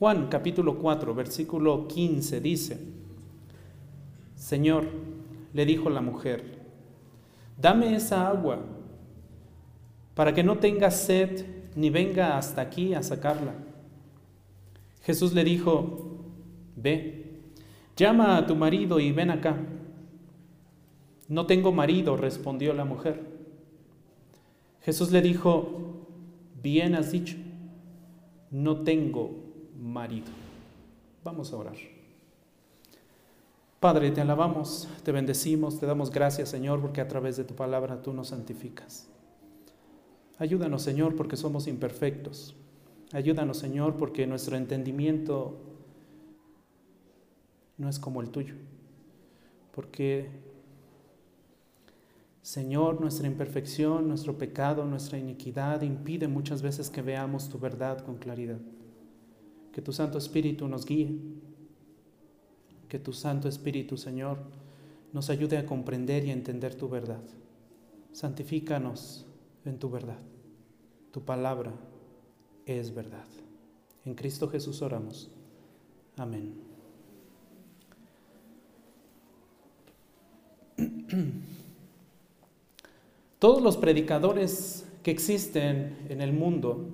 Juan capítulo 4, versículo 15 dice, Señor, le dijo la mujer, dame esa agua para que no tenga sed ni venga hasta aquí a sacarla. Jesús le dijo, ve, llama a tu marido y ven acá. No tengo marido, respondió la mujer. Jesús le dijo, bien has dicho, no tengo marido. Vamos a orar. Padre, te alabamos, te bendecimos, te damos gracias, Señor, porque a través de tu palabra tú nos santificas. Ayúdanos, Señor, porque somos imperfectos. Ayúdanos, Señor, porque nuestro entendimiento no es como el tuyo. Porque Señor, nuestra imperfección, nuestro pecado, nuestra iniquidad impide muchas veces que veamos tu verdad con claridad. Que tu Santo Espíritu nos guíe. Que tu Santo Espíritu, Señor, nos ayude a comprender y a entender tu verdad. Santifícanos en tu verdad. Tu palabra es verdad. En Cristo Jesús oramos. Amén. Todos los predicadores que existen en el mundo,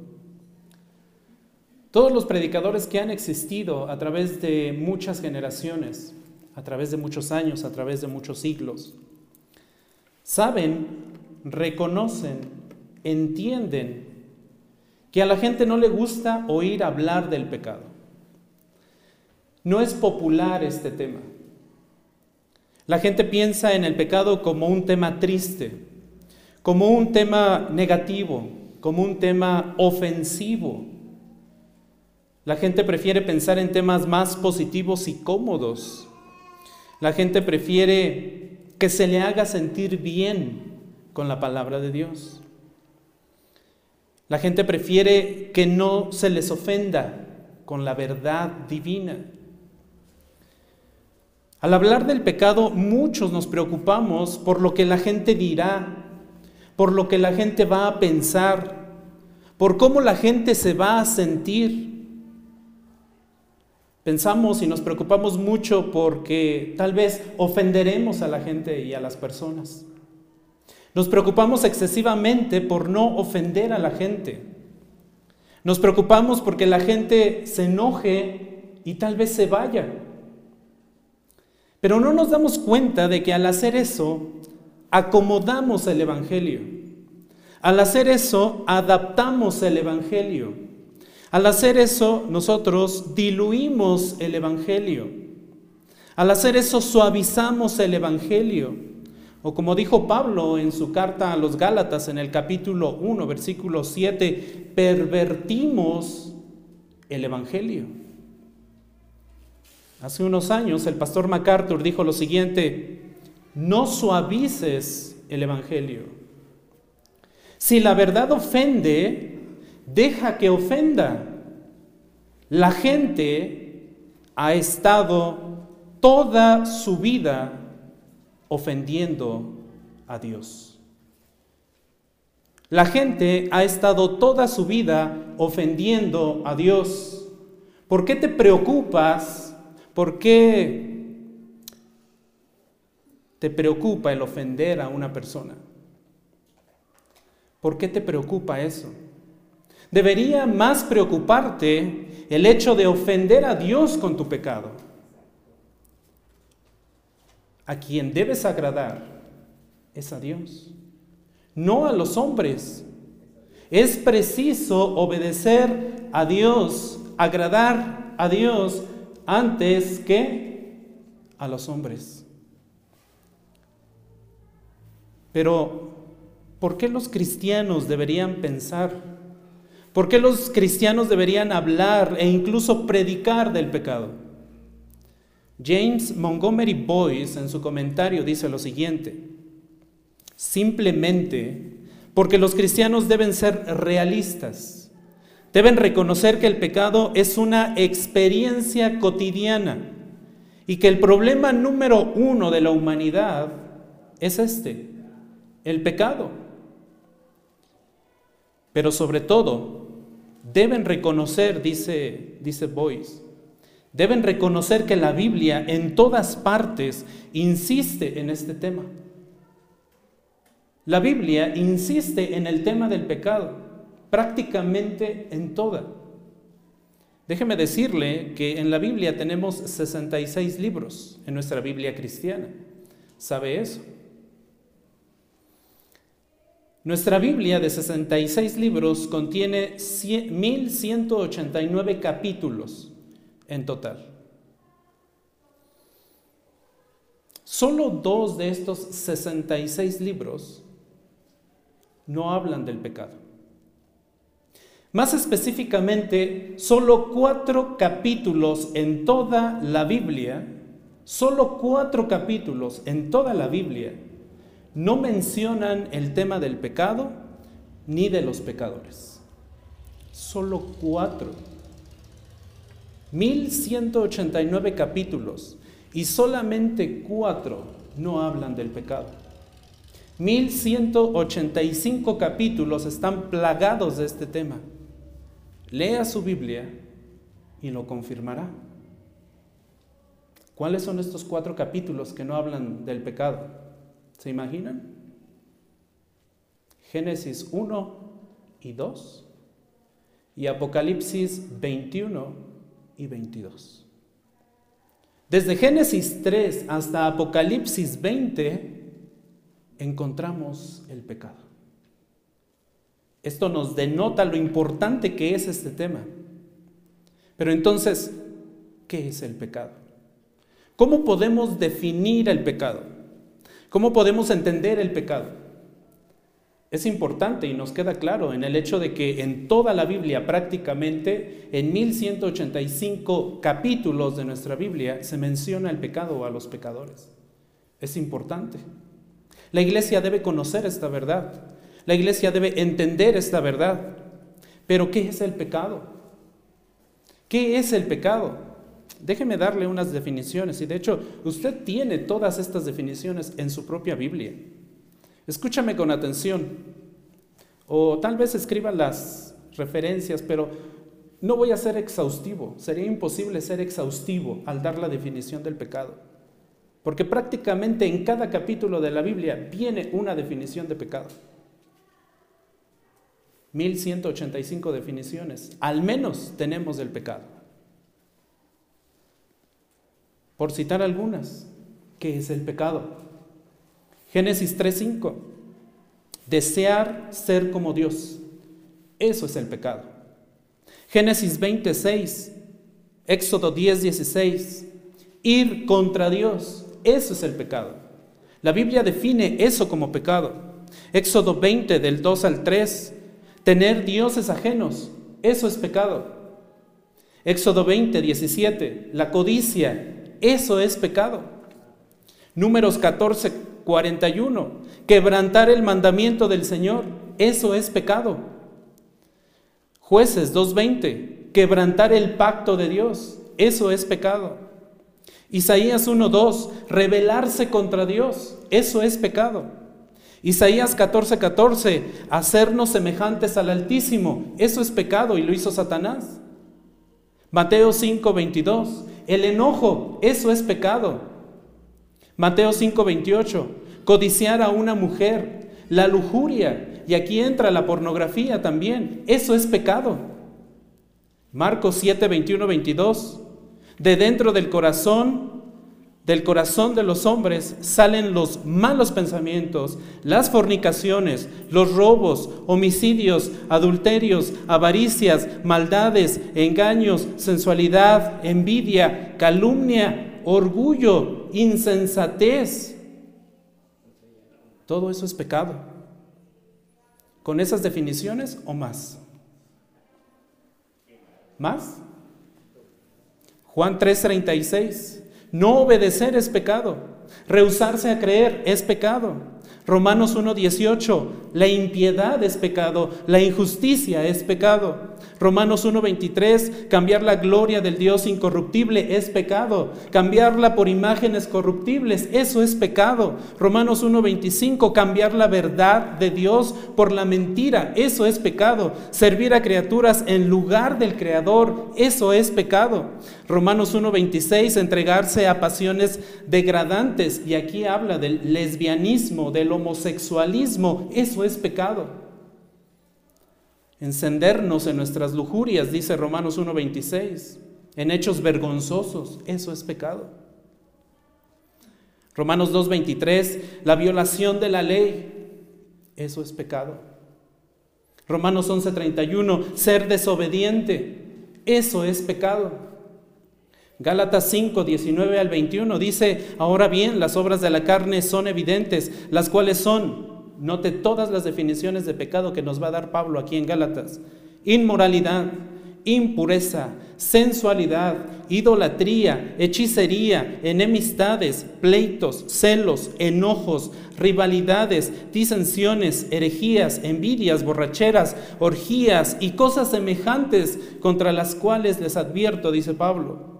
todos los predicadores que han existido a través de muchas generaciones, a través de muchos años, a través de muchos siglos, saben, reconocen, entienden que a la gente no le gusta oír hablar del pecado. No es popular este tema. La gente piensa en el pecado como un tema triste, como un tema negativo, como un tema ofensivo. La gente prefiere pensar en temas más positivos y cómodos. La gente prefiere que se le haga sentir bien con la palabra de Dios. La gente prefiere que no se les ofenda con la verdad divina. Al hablar del pecado, muchos nos preocupamos por lo que la gente dirá por lo que la gente va a pensar, por cómo la gente se va a sentir. Pensamos y nos preocupamos mucho porque tal vez ofenderemos a la gente y a las personas. Nos preocupamos excesivamente por no ofender a la gente. Nos preocupamos porque la gente se enoje y tal vez se vaya. Pero no nos damos cuenta de que al hacer eso acomodamos el Evangelio. Al hacer eso, adaptamos el Evangelio. Al hacer eso, nosotros diluimos el Evangelio. Al hacer eso, suavizamos el Evangelio. O como dijo Pablo en su carta a los Gálatas en el capítulo 1, versículo 7, pervertimos el Evangelio. Hace unos años el pastor MacArthur dijo lo siguiente, no suavices el Evangelio. Si la verdad ofende, deja que ofenda. La gente ha estado toda su vida ofendiendo a Dios. La gente ha estado toda su vida ofendiendo a Dios. ¿Por qué te preocupas? ¿Por qué te preocupa el ofender a una persona? ¿Por qué te preocupa eso? Debería más preocuparte el hecho de ofender a Dios con tu pecado. A quien debes agradar es a Dios, no a los hombres. Es preciso obedecer a Dios, agradar a Dios antes que a los hombres. Pero, ¿por qué los cristianos deberían pensar? ¿Por qué los cristianos deberían hablar e incluso predicar del pecado? James Montgomery Boyce en su comentario dice lo siguiente, simplemente porque los cristianos deben ser realistas, deben reconocer que el pecado es una experiencia cotidiana y que el problema número uno de la humanidad es este, el pecado. Pero sobre todo, deben reconocer, dice, dice Boyce, deben reconocer que la Biblia en todas partes insiste en este tema. La Biblia insiste en el tema del pecado, prácticamente en toda. Déjeme decirle que en la Biblia tenemos 66 libros, en nuestra Biblia cristiana. ¿Sabe eso? Nuestra Biblia de 66 libros contiene 1189 capítulos en total. Solo dos de estos 66 libros no hablan del pecado. Más específicamente, solo cuatro capítulos en toda la Biblia, solo cuatro capítulos en toda la Biblia no mencionan el tema del pecado ni de los pecadores. Solo cuatro. 1189 capítulos y solamente cuatro no hablan del pecado. 1185 capítulos están plagados de este tema. Lea su Biblia y lo confirmará. ¿Cuáles son estos cuatro capítulos que no hablan del pecado? ¿Se imaginan? Génesis 1 y 2 y Apocalipsis 21 y 22. Desde Génesis 3 hasta Apocalipsis 20 encontramos el pecado. Esto nos denota lo importante que es este tema. Pero entonces, ¿qué es el pecado? ¿Cómo podemos definir el pecado? ¿Cómo podemos entender el pecado? Es importante y nos queda claro en el hecho de que en toda la Biblia, prácticamente en 1185 capítulos de nuestra Biblia, se menciona el pecado a los pecadores. Es importante. La iglesia debe conocer esta verdad. La iglesia debe entender esta verdad. Pero ¿qué es el pecado? ¿Qué es el pecado? Déjeme darle unas definiciones y de hecho usted tiene todas estas definiciones en su propia Biblia. Escúchame con atención o tal vez escriba las referencias, pero no voy a ser exhaustivo. Sería imposible ser exhaustivo al dar la definición del pecado. Porque prácticamente en cada capítulo de la Biblia viene una definición de pecado. 1185 definiciones, al menos tenemos del pecado. Por citar algunas, ¿qué es el pecado? Génesis 3.5, desear ser como Dios, eso es el pecado. Génesis 26, Éxodo 10.16, ir contra Dios, eso es el pecado. La Biblia define eso como pecado. Éxodo 20 del 2 al 3, tener dioses ajenos, eso es pecado. Éxodo 20, 17, la codicia, eso es pecado. Números 14, 41. Quebrantar el mandamiento del Señor. Eso es pecado. Jueces 2.20. Quebrantar el pacto de Dios. Eso es pecado. Isaías 1.2. Rebelarse contra Dios. Eso es pecado. Isaías 14:14, 14, hacernos semejantes al Altísimo, eso es pecado y lo hizo Satanás. Mateo 5:22, el enojo, eso es pecado. Mateo 5:28, codiciar a una mujer, la lujuria, y aquí entra la pornografía también, eso es pecado. Marcos 7, 21, 22, de dentro del corazón del corazón de los hombres salen los malos pensamientos, las fornicaciones, los robos, homicidios, adulterios, avaricias, maldades, engaños, sensualidad, envidia, calumnia, orgullo, insensatez. Todo eso es pecado. ¿Con esas definiciones o más? ¿Más? Juan 3:36. No obedecer es pecado. Rehusarse a creer es pecado. Romanos 1.18, la impiedad es pecado, la injusticia es pecado. Romanos 1.23, cambiar la gloria del Dios incorruptible es pecado. Cambiarla por imágenes corruptibles, eso es pecado. Romanos 1.25, cambiar la verdad de Dios por la mentira, eso es pecado. Servir a criaturas en lugar del Creador, eso es pecado. Romanos 1.26, entregarse a pasiones degradantes, y aquí habla del lesbianismo, del homosexualismo, eso es pecado encendernos en nuestras lujurias, dice Romanos 1.26, en hechos vergonzosos, eso es pecado. Romanos 2.23, la violación de la ley, eso es pecado. Romanos 11.31, ser desobediente, eso es pecado. Gálatas 5, 19 al 21 dice, ahora bien, las obras de la carne son evidentes, las cuales son Note todas las definiciones de pecado que nos va a dar Pablo aquí en Gálatas. Inmoralidad, impureza, sensualidad, idolatría, hechicería, enemistades, pleitos, celos, enojos, rivalidades, disensiones, herejías, envidias, borracheras, orgías y cosas semejantes contra las cuales les advierto, dice Pablo.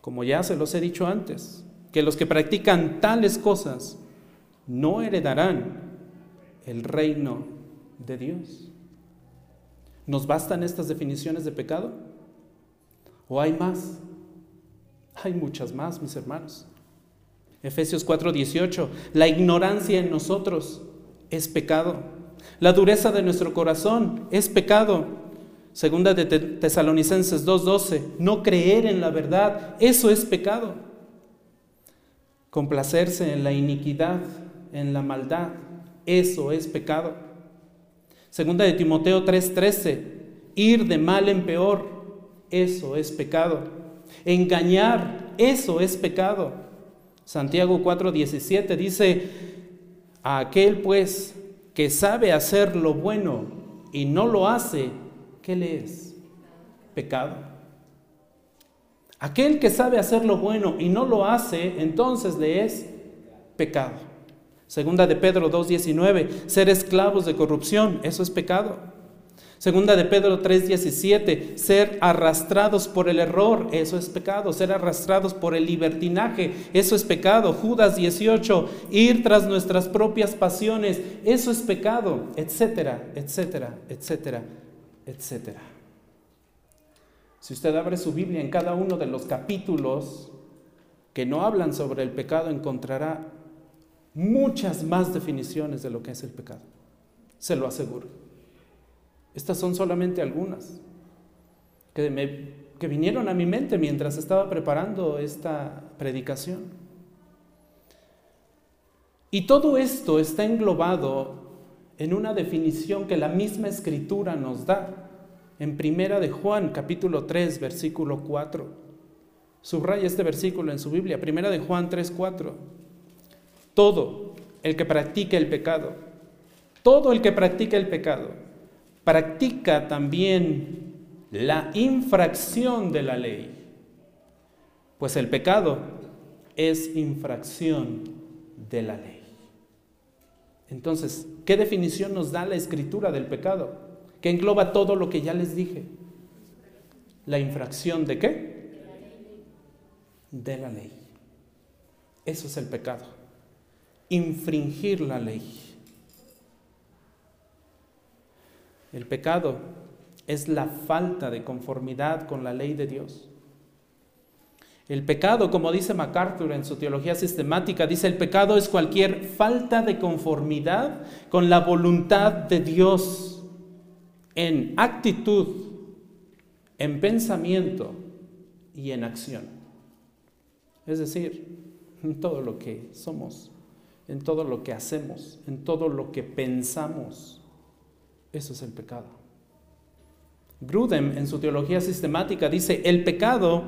Como ya se los he dicho antes, que los que practican tales cosas no heredarán el reino de Dios. ¿Nos bastan estas definiciones de pecado? ¿O hay más? Hay muchas más, mis hermanos. Efesios 4:18, la ignorancia en nosotros es pecado. La dureza de nuestro corazón es pecado. Segunda de Tesalonicenses 2:12, no creer en la verdad, eso es pecado. Complacerse en la iniquidad en la maldad. Eso es pecado. Segunda de Timoteo 3:13, ir de mal en peor, eso es pecado. Engañar, eso es pecado. Santiago 4:17 dice, a aquel pues que sabe hacer lo bueno y no lo hace, ¿qué le es? Pecado. Aquel que sabe hacer lo bueno y no lo hace, entonces le es pecado. Segunda de Pedro 2.19, ser esclavos de corrupción, eso es pecado. Segunda de Pedro 3:17, ser arrastrados por el error, eso es pecado. Ser arrastrados por el libertinaje, eso es pecado. Judas 18, ir tras nuestras propias pasiones, eso es pecado, etcétera, etcétera, etcétera, etcétera. Si usted abre su Biblia en cada uno de los capítulos que no hablan sobre el pecado, encontrará muchas más definiciones de lo que es el pecado. Se lo aseguro. Estas son solamente algunas que, vinieron a mi mente mientras estaba preparando esta predicación. Y todo esto está englobado en una definición que la misma escritura nos da en Primera de Juan, capítulo 3, versículo 4. Subraya este versículo en su Biblia, Primera de Juan 3, 4 todo el que practica el pecado, todo el que practica el pecado, practica también la infracción de la ley, pues el pecado es infracción de la ley. Entonces, ¿qué definición nos da la escritura del pecado? Que engloba todo lo que ya les dije. ¿La infracción de qué? De la ley. Eso es el pecado infringir la ley. El pecado es la falta de conformidad con la ley de Dios. El pecado, como dice MacArthur en su teología sistemática, dice el pecado es cualquier falta de conformidad con la voluntad de Dios en actitud, en pensamiento y en acción. Es decir, todo lo que somos en todo lo que hacemos, en todo lo que pensamos. Eso es el pecado. Grudem en su teología sistemática dice, el pecado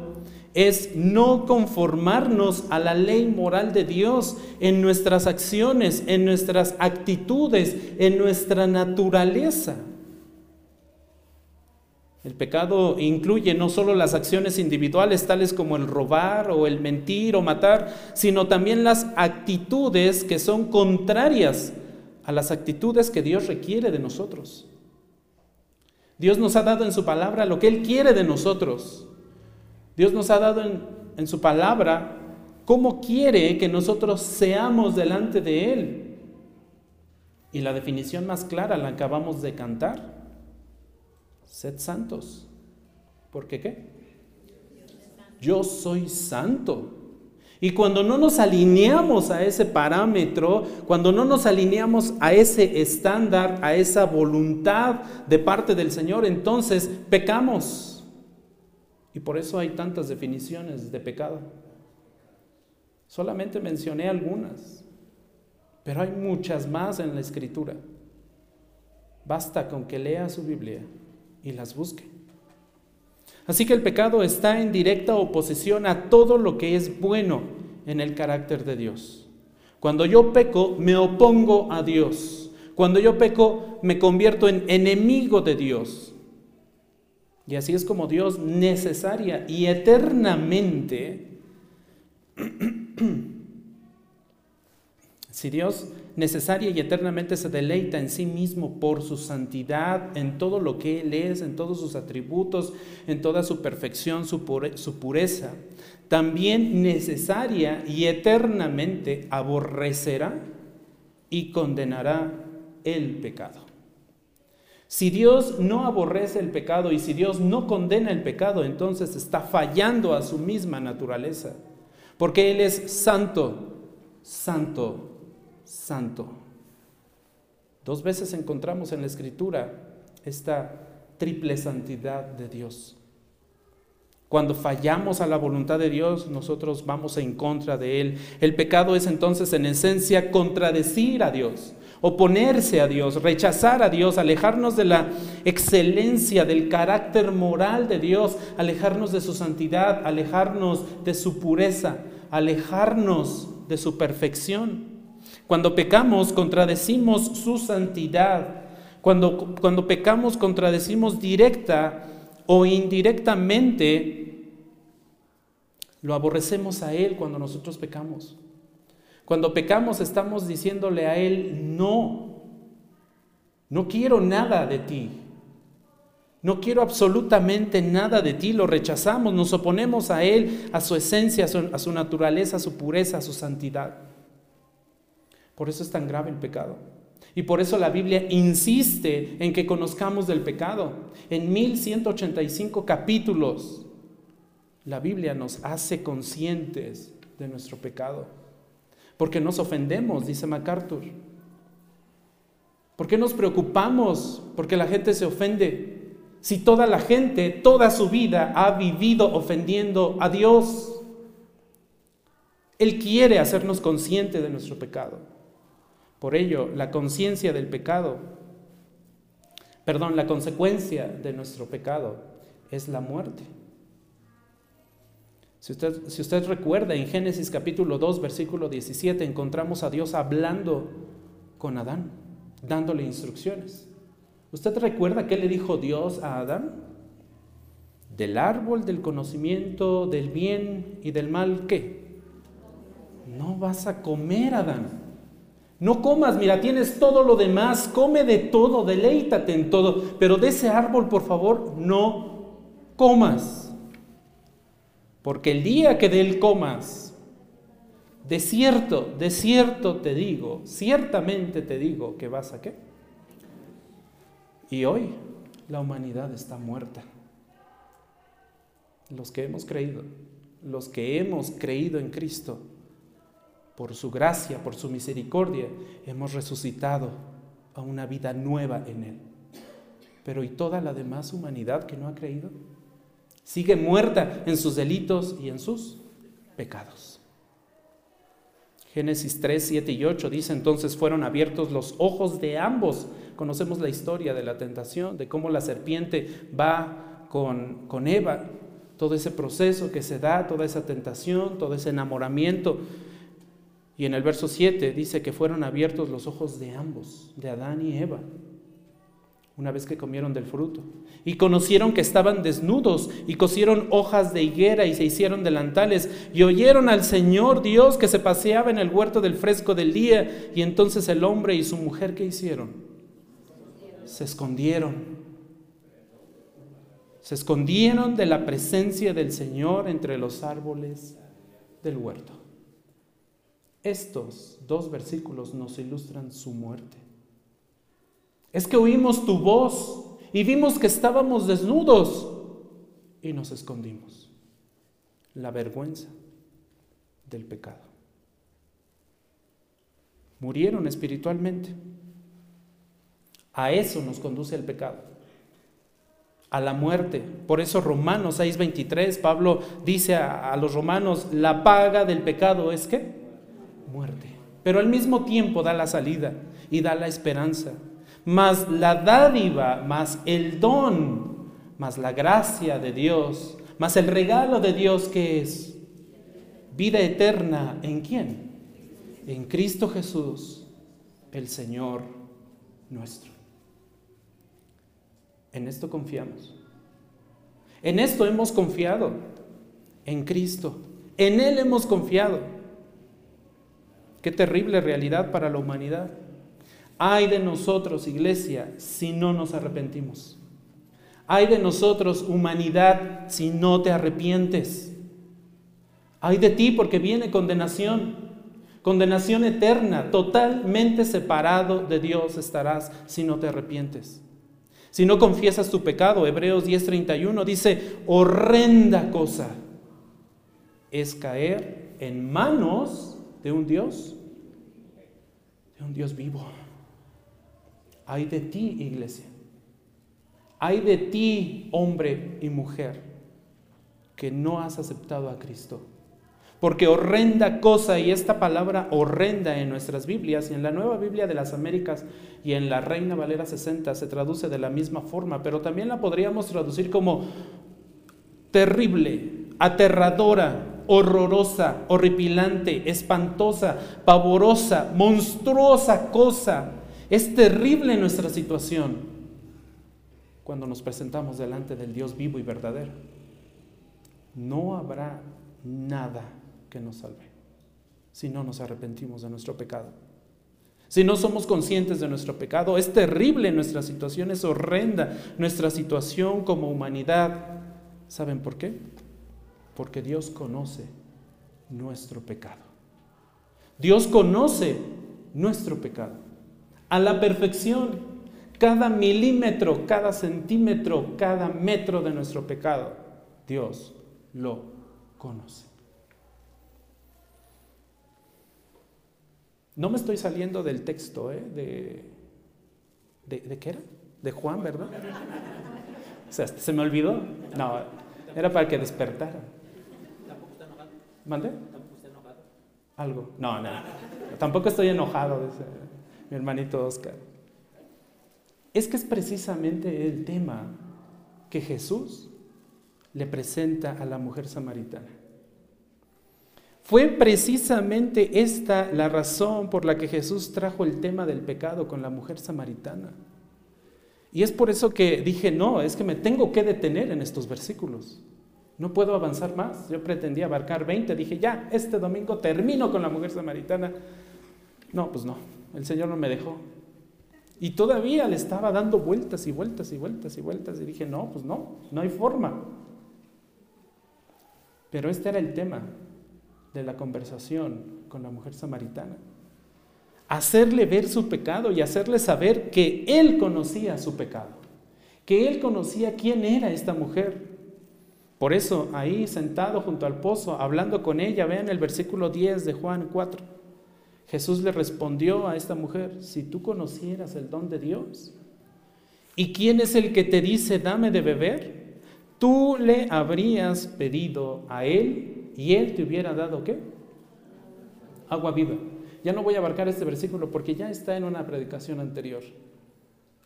es no conformarnos a la ley moral de Dios en nuestras acciones, en nuestras actitudes, en nuestra naturaleza. El pecado incluye no solo las acciones individuales tales como el robar o el mentir o matar, sino también las actitudes que son contrarias a las actitudes que Dios requiere de nosotros. Dios nos ha dado en su palabra lo que Él quiere de nosotros. Dios nos ha dado en, en su palabra cómo quiere que nosotros seamos delante de Él. Y la definición más clara la acabamos de cantar. Sed santos. ¿Por qué qué? Yo soy santo. Y cuando no nos alineamos a ese parámetro, cuando no nos alineamos a ese estándar, a esa voluntad de parte del Señor, entonces pecamos. Y por eso hay tantas definiciones de pecado. Solamente mencioné algunas, pero hay muchas más en la escritura. Basta con que lea su Biblia y las busque. Así que el pecado está en directa oposición a todo lo que es bueno en el carácter de Dios. Cuando yo peco, me opongo a Dios. Cuando yo peco, me convierto en enemigo de Dios. Y así es como Dios necesaria y eternamente, si Dios necesaria y eternamente se deleita en sí mismo por su santidad, en todo lo que Él es, en todos sus atributos, en toda su perfección, su, pureza, también necesaria y eternamente aborrecerá y condenará el pecado. Si Dios no aborrece el pecado y si Dios no condena el pecado, entonces está fallando a su misma naturaleza, porque Él es santo, santo, santo. Dos veces encontramos en la escritura esta triple santidad de Dios. Cuando fallamos a la voluntad de Dios, nosotros vamos en contra de Él. El pecado es entonces en esencia contradecir a Dios, oponerse a Dios, rechazar a Dios, alejarnos de la excelencia, del carácter moral de Dios, alejarnos de su santidad, alejarnos de su pureza, alejarnos de su perfección. Cuando pecamos, contradecimos su santidad. Cuando, cuando pecamos, contradecimos directa o indirectamente, lo aborrecemos a Él cuando nosotros pecamos. Cuando pecamos estamos diciéndole a Él, no, no quiero nada de ti. No quiero absolutamente nada de ti, lo rechazamos, nos oponemos a Él, a su esencia, a su, a su naturaleza, a su pureza, a su santidad. Por eso es tan grave el pecado. Y por eso la Biblia insiste en que conozcamos del pecado. En 1185 capítulos, la Biblia nos hace conscientes de nuestro pecado. Porque nos ofendemos, dice MacArthur. ¿Por qué nos preocupamos? Porque la gente se ofende. Si toda la gente, toda su vida ha vivido ofendiendo a Dios. Él quiere hacernos conscientes de nuestro pecado. Por ello, la conciencia del pecado, perdón, la consecuencia de nuestro pecado es la muerte. Si usted, si usted, recuerda, en Génesis capítulo 2, versículo 17, encontramos a Dios hablando con Adán, dándole instrucciones. ¿Usted recuerda qué le dijo Dios a Adán? Del árbol del conocimiento del bien y del mal, ¿qué? No vas a comer, Adán. No comas, mira, tienes todo lo demás, come de todo, deleítate en todo, pero de ese árbol, por favor, no comas. Porque el día que de él comas, de cierto, de cierto te digo, ciertamente te digo que vas a qué. Y hoy la humanidad está muerta. Los que hemos creído, los que hemos creído en Cristo, por su gracia, por su misericordia, hemos resucitado a una vida nueva en Él. Pero ¿y toda la demás humanidad que no ha creído? Sigue muerta en sus delitos y en sus pecados. Génesis 3, 7 y 8 dice entonces fueron abiertos los ojos de ambos. Conocemos la historia de la tentación, de cómo la serpiente va con, con Eva, todo ese proceso que se da, toda esa tentación, todo ese enamoramiento y en el verso 7 dice que fueron abiertos los ojos de ambos, de Adán y Eva. una vez que comieron del fruto. Y conocieron que estaban desnudos y cosieron hojas de higuera y se hicieron delantales y oyeron al Señor Dios que se paseaba en el huerto del fresco del día. Y entonces el hombre y su mujer, ¿qué hicieron? Se escondieron. Se escondieron de la presencia del Señor entre los árboles del huerto. Estos dos versículos nos ilustran su muerte. Es que oímos tu voz y vimos que estábamos desnudos y nos escondimos. La vergüenza del pecado. Murieron espiritualmente. A eso nos conduce el pecado. A la muerte. Por eso Romanos 6:23, Pablo dice a, a, los romanos, la paga del pecado es que Pero al mismo tiempo da la salida y da la esperanza más la dádiva, más el don, más la gracia de Dios, más el regalo de Dios que es vida eterna. ¿En quién? En Cristo Jesús, el Señor nuestro. En esto confiamos. En esto hemos confiado. En Cristo. En Él hemos confiado. Qué terrible realidad para la humanidad. Ay de nosotros, iglesia, si no nos arrepentimos. Ay de nosotros, humanidad, si no te arrepientes. Ay de ti porque viene condenación, condenación eterna, totalmente separado de Dios estarás si no te arrepientes. Si no confiesas tu pecado, Hebreos 10:31 dice, horrenda cosa es caer en manos de un Dios, de un Dios vivo. Hay de ti, iglesia. Hay de ti, hombre y mujer, que no has aceptado a Cristo. Porque horrenda cosa, y esta palabra horrenda en nuestras Biblias, y en la nueva Biblia de las Américas y en la Reina Valera 60 se traduce de la misma forma, pero también la podríamos traducir como terrible, aterradora, horrorosa, horripilante, espantosa, pavorosa, monstruosa cosa es terrible nuestra situación cuando nos presentamos delante del Dios vivo y verdadero. No habrá nada que nos salve si no nos arrepentimos de nuestro pecado. Si no somos conscientes de nuestro pecado, es terrible nuestra situación, es horrenda nuestra situación como humanidad. ¿Saben por qué? Porque Dios conoce nuestro pecado. Dios conoce nuestro pecado a la perfección. Cada milímetro, cada centímetro, cada metro de nuestro pecado, Dios lo conoce. No me estoy saliendo del texto, ¿eh? De, qué era? De Juan, ¿verdad? O sea, ¿se me olvidó? No, era para que despertara. ¿Mande? Algo. No, no. Tampoco estoy enojado. Dice mi hermanito Oscar. Es que es precisamente el tema que Jesús le presenta a la mujer samaritana. Fue precisamente esta la razón por la que Jesús trajo el tema del pecado con la mujer samaritana. Y es por eso que dije, no, es que me tengo que detener en estos versículos. No puedo avanzar más. Yo pretendía abarcar 20. Dije, ya, este domingo termino con la mujer samaritana. No, pues no. El Señor no me dejó. Y todavía le estaba dando vueltas y vueltas y vueltas y vueltas. Y dije, no, pues no, no hay forma. Pero este era el tema de la conversación con la mujer samaritana. Hacerle ver su pecado y hacerle saber que él conocía su pecado, que él conocía quién era esta mujer. Por eso ahí sentado junto al pozo, hablando con ella, vean el versículo 10 de Juan 4. Jesús le respondió a esta mujer, si tú conocieras el don de Dios, ¿y quién es el que te dice, dame de beber? Tú le habrías pedido a él y él te hubiera dado qué? Agua viva. Ya no voy a abarcar este versículo porque ya está en una predicación anterior.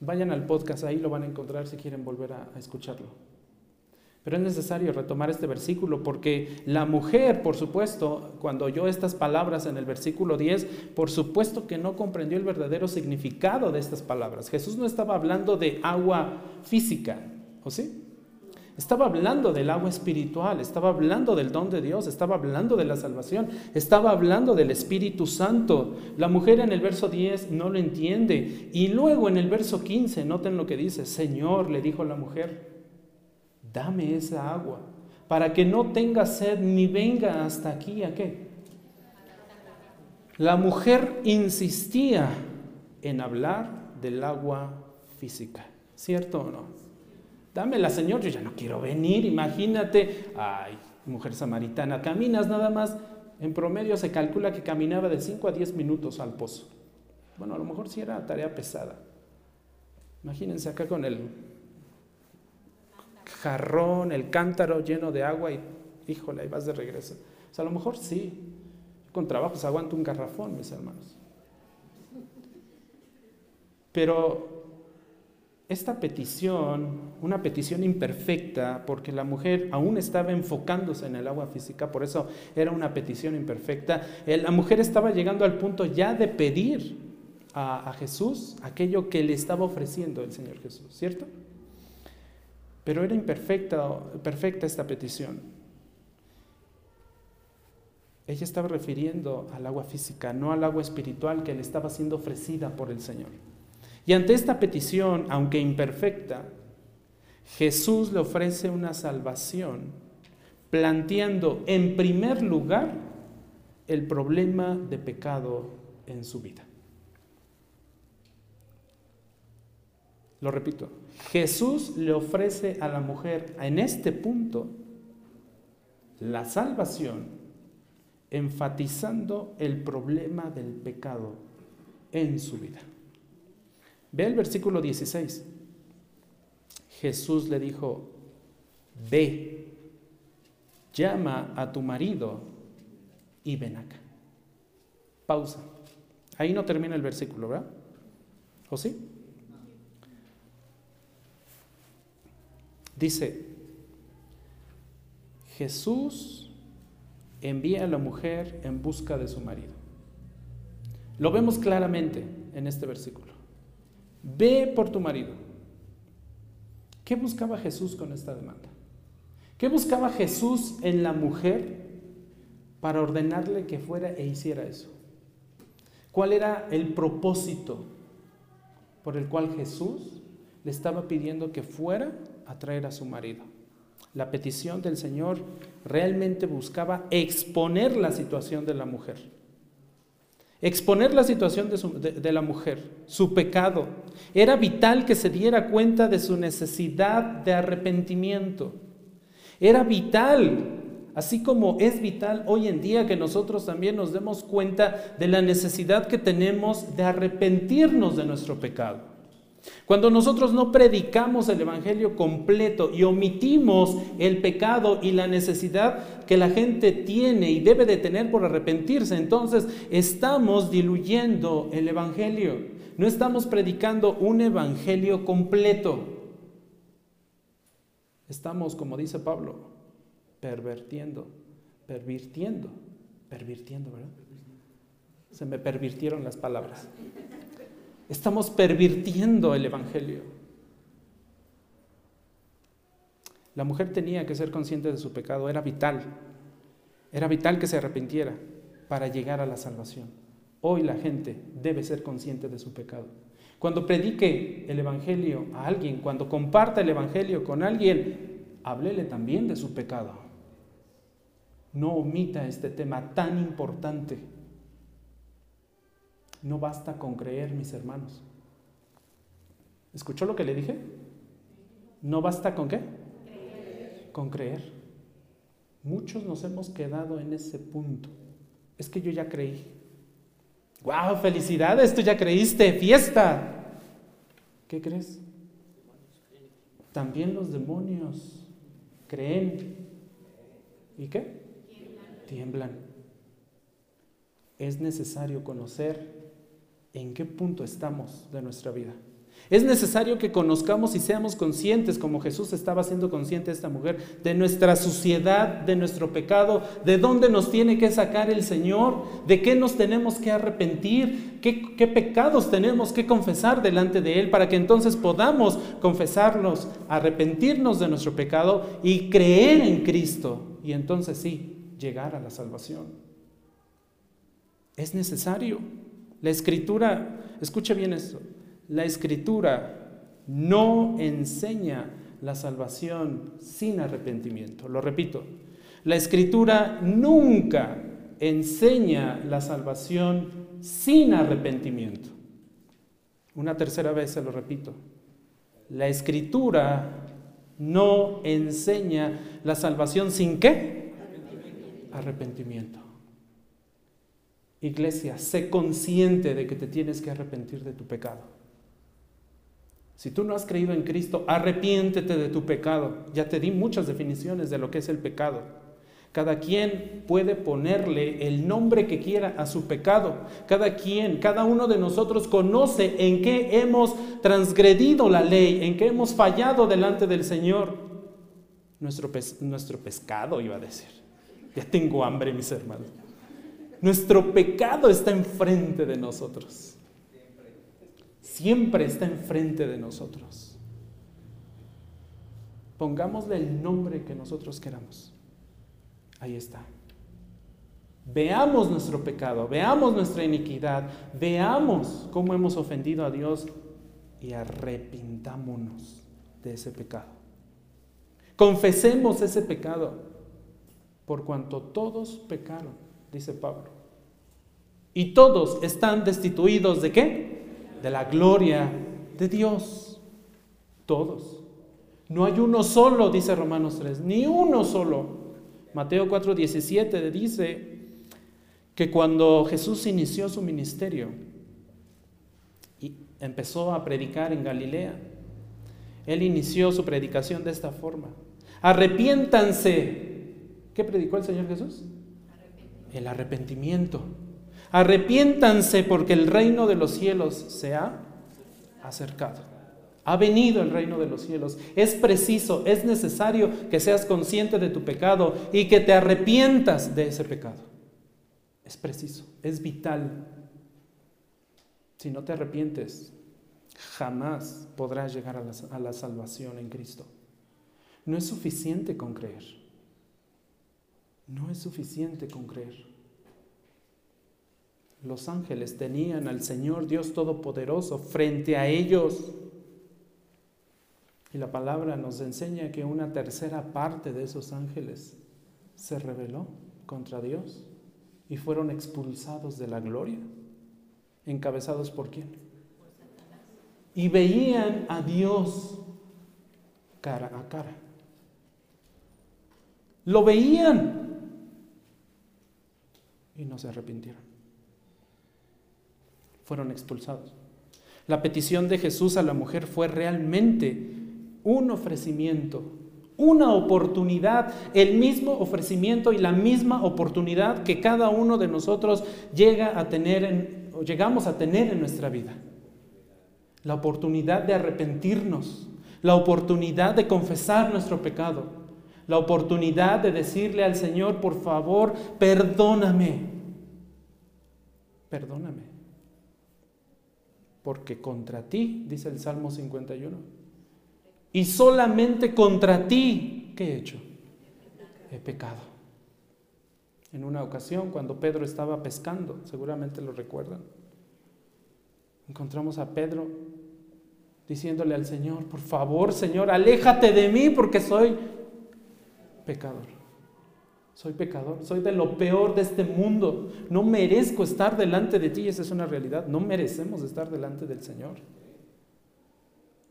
Vayan al podcast, ahí lo van a encontrar si quieren volver a, a escucharlo. Pero es necesario retomar este versículo porque la mujer, por supuesto, cuando oyó estas palabras en el versículo 10, por supuesto que no comprendió el verdadero significado de estas palabras. Jesús no estaba hablando de agua física, ¿o sí? Estaba hablando del agua espiritual, estaba hablando del don de Dios, estaba hablando de la salvación, estaba hablando del Espíritu Santo. La mujer en el verso 10 no lo entiende. Y luego en el verso 15, noten lo que dice, Señor, le dijo la mujer, dame esa agua, para que no tenga sed ni venga hasta aquí a qué. La mujer insistía en hablar del agua física, ¿cierto o no? Dámela, Señor, yo ya no quiero venir, imagínate, ay, mujer samaritana, caminas nada más, en promedio se calcula que caminaba de 5 a 10 minutos al pozo. Bueno, a lo mejor sí era tarea pesada. Imagínense acá con el jarrón, el cántaro lleno de agua y híjole, ahí vas de regreso. O sea, a lo mejor sí. Con trabajos aguanto un garrafón, mis hermanos. Pero esta petición, una petición imperfecta, porque la mujer aún estaba enfocándose en el agua física, por eso era una petición imperfecta, eh, la mujer estaba llegando al punto ya de pedir a, a Jesús aquello que le estaba ofreciendo el Señor Jesús, ¿cierto? Pero era imperfecta perfecta esta petición. Ella estaba refiriendo al agua física, no al agua espiritual que le estaba siendo ofrecida por el Señor. Y ante esta petición, aunque imperfecta, Jesús le ofrece una salvación, planteando en primer lugar el problema de pecado en su vida. Lo repito, Jesús le ofrece a la mujer en este punto la salvación, enfatizando el problema del pecado en su vida. Ve el versículo 16. Jesús le dijo, ve, llama a tu marido y ven acá. Pausa. Ahí no termina el versículo, ¿verdad? ¿O sí? Dice, Jesús envía a la mujer en busca de su marido. Lo vemos claramente en este versículo. Ve por tu marido. ¿Qué buscaba Jesús con esta demanda? ¿Qué buscaba Jesús en la mujer para ordenarle que fuera e hiciera eso? ¿Cuál era el propósito por el cual Jesús le estaba pidiendo que fuera a traer a su marido. La petición del Señor realmente buscaba exponer la situación de la mujer. Exponer la situación de, de, la mujer, su pecado. Era vital que se diera cuenta de su necesidad de arrepentimiento. Era vital, así como es vital hoy en día que nosotros también nos demos cuenta de la necesidad que tenemos de arrepentirnos de nuestro pecado. Cuando nosotros no predicamos el Evangelio completo y omitimos el pecado y la necesidad que la gente tiene y debe de tener por arrepentirse, entonces estamos diluyendo el Evangelio. No estamos predicando un Evangelio completo. Estamos, como dice Pablo, pervertiendo, pervirtiendo, pervirtiendo, ¿verdad? Se me pervirtieron las palabras. Estamos pervirtiendo el Evangelio. La mujer tenía que ser consciente de su pecado, era vital. Era vital que se arrepintiera para llegar a la salvación. Hoy la gente debe ser consciente de su pecado. Cuando predique el Evangelio a alguien, cuando comparta el Evangelio con alguien, háblele también de su pecado. No omita este tema tan importante no basta con creer, mis hermanos. ¿Escuchó lo que le dije? ¿No basta con qué? Con creer. Muchos nos hemos quedado en ese punto. Es que yo ya creí. ¡Wow! ¡Felicidades! Tú ya creíste. ¡Fiesta! ¿Qué crees? También los demonios creen. ¿Y qué? Tiemblan. Es necesario conocer en qué punto estamos de nuestra vida. Es necesario que conozcamos y seamos conscientes, como Jesús estaba siendo consciente esta mujer, de nuestra suciedad, de nuestro pecado, de dónde nos tiene que sacar el Señor, de qué nos tenemos que arrepentir, qué, qué pecados tenemos que confesar delante de Él, para que entonces podamos confesarnos, arrepentirnos de nuestro pecado y creer en Cristo. Y entonces sí, llegar a la salvación. Es necesario. La escritura, escuche bien esto, la escritura no enseña la salvación sin arrepentimiento. Lo repito, la escritura nunca enseña la salvación sin arrepentimiento. Una tercera vez se lo repito. La escritura no enseña la salvación sin qué? Arrepentimiento. Iglesia, sé consciente de que te tienes que arrepentir de tu pecado. Si tú no has creído en Cristo, arrepiéntete de tu pecado. Ya te di muchas definiciones de lo que es el pecado. Cada quien puede ponerle el nombre que quiera a su pecado. Cada quien, cada uno de nosotros conoce en qué hemos transgredido la ley, en qué hemos fallado delante del Señor. Nuestro, nuestro pescado, iba a decir. Ya tengo hambre, mis hermanos. Nuestro pecado está enfrente de nosotros siempre está enfrente de nosotros. Pongámosle el nombre que nosotros queramos. Ahí está. Veamos nuestro pecado, veamos nuestra iniquidad, veamos cómo hemos ofendido a Dios y arrepintámonos de ese pecado. Confesemos ese pecado, por cuanto todos pecaron, dice Pablo. Y todos están destituidos de qué? de la gloria de Dios. Todos. No hay uno solo, dice Romanos 3, ni uno solo. Mateo 4:17 dice que cuando Jesús inició su ministerio y empezó a predicar en Galilea, él inició su predicación de esta forma. Arrepiéntanse. ¿Qué predicó el Señor Jesús? El arrepentimiento. Arrepiéntanse porque el reino de los cielos se ha acercado. Ha venido el reino de los cielos. Es preciso, es necesario que seas consciente de tu pecado y que te arrepientas de ese pecado. Es preciso, es vital. Si no te arrepientes, jamás podrás llegar a la, a la salvación en Cristo. No es suficiente con creer. No es suficiente con creer. Los ángeles tenían al Señor Dios Todopoderoso frente a ellos. Y la palabra nos enseña que una tercera parte de esos ángeles se rebeló contra Dios y fueron expulsados de la gloria. ¿Encabezados por quién? Y veían a Dios cara a cara. Lo veían y no se arrepintieron fueron expulsados. La petición de Jesús a la mujer fue realmente un ofrecimiento, una oportunidad, el mismo ofrecimiento y la misma oportunidad que cada uno de nosotros llega a tener en, o llegamos a tener en nuestra vida. La oportunidad de arrepentirnos, la oportunidad de confesar nuestro pecado, la oportunidad de decirle al Señor, por favor, perdóname, perdóname porque contra ti, dice el Salmo 51, y solamente contra ti, ¿qué he hecho? He pecado. En una ocasión, cuando Pedro estaba pescando, seguramente lo recuerdan, encontramos a Pedro diciéndole al Señor, por favor, Señor, aléjate de mí porque soy pecador. Soy pecador, soy de lo peor de este mundo. No merezco estar delante de ti, esa es una realidad. No merecemos estar delante del Señor.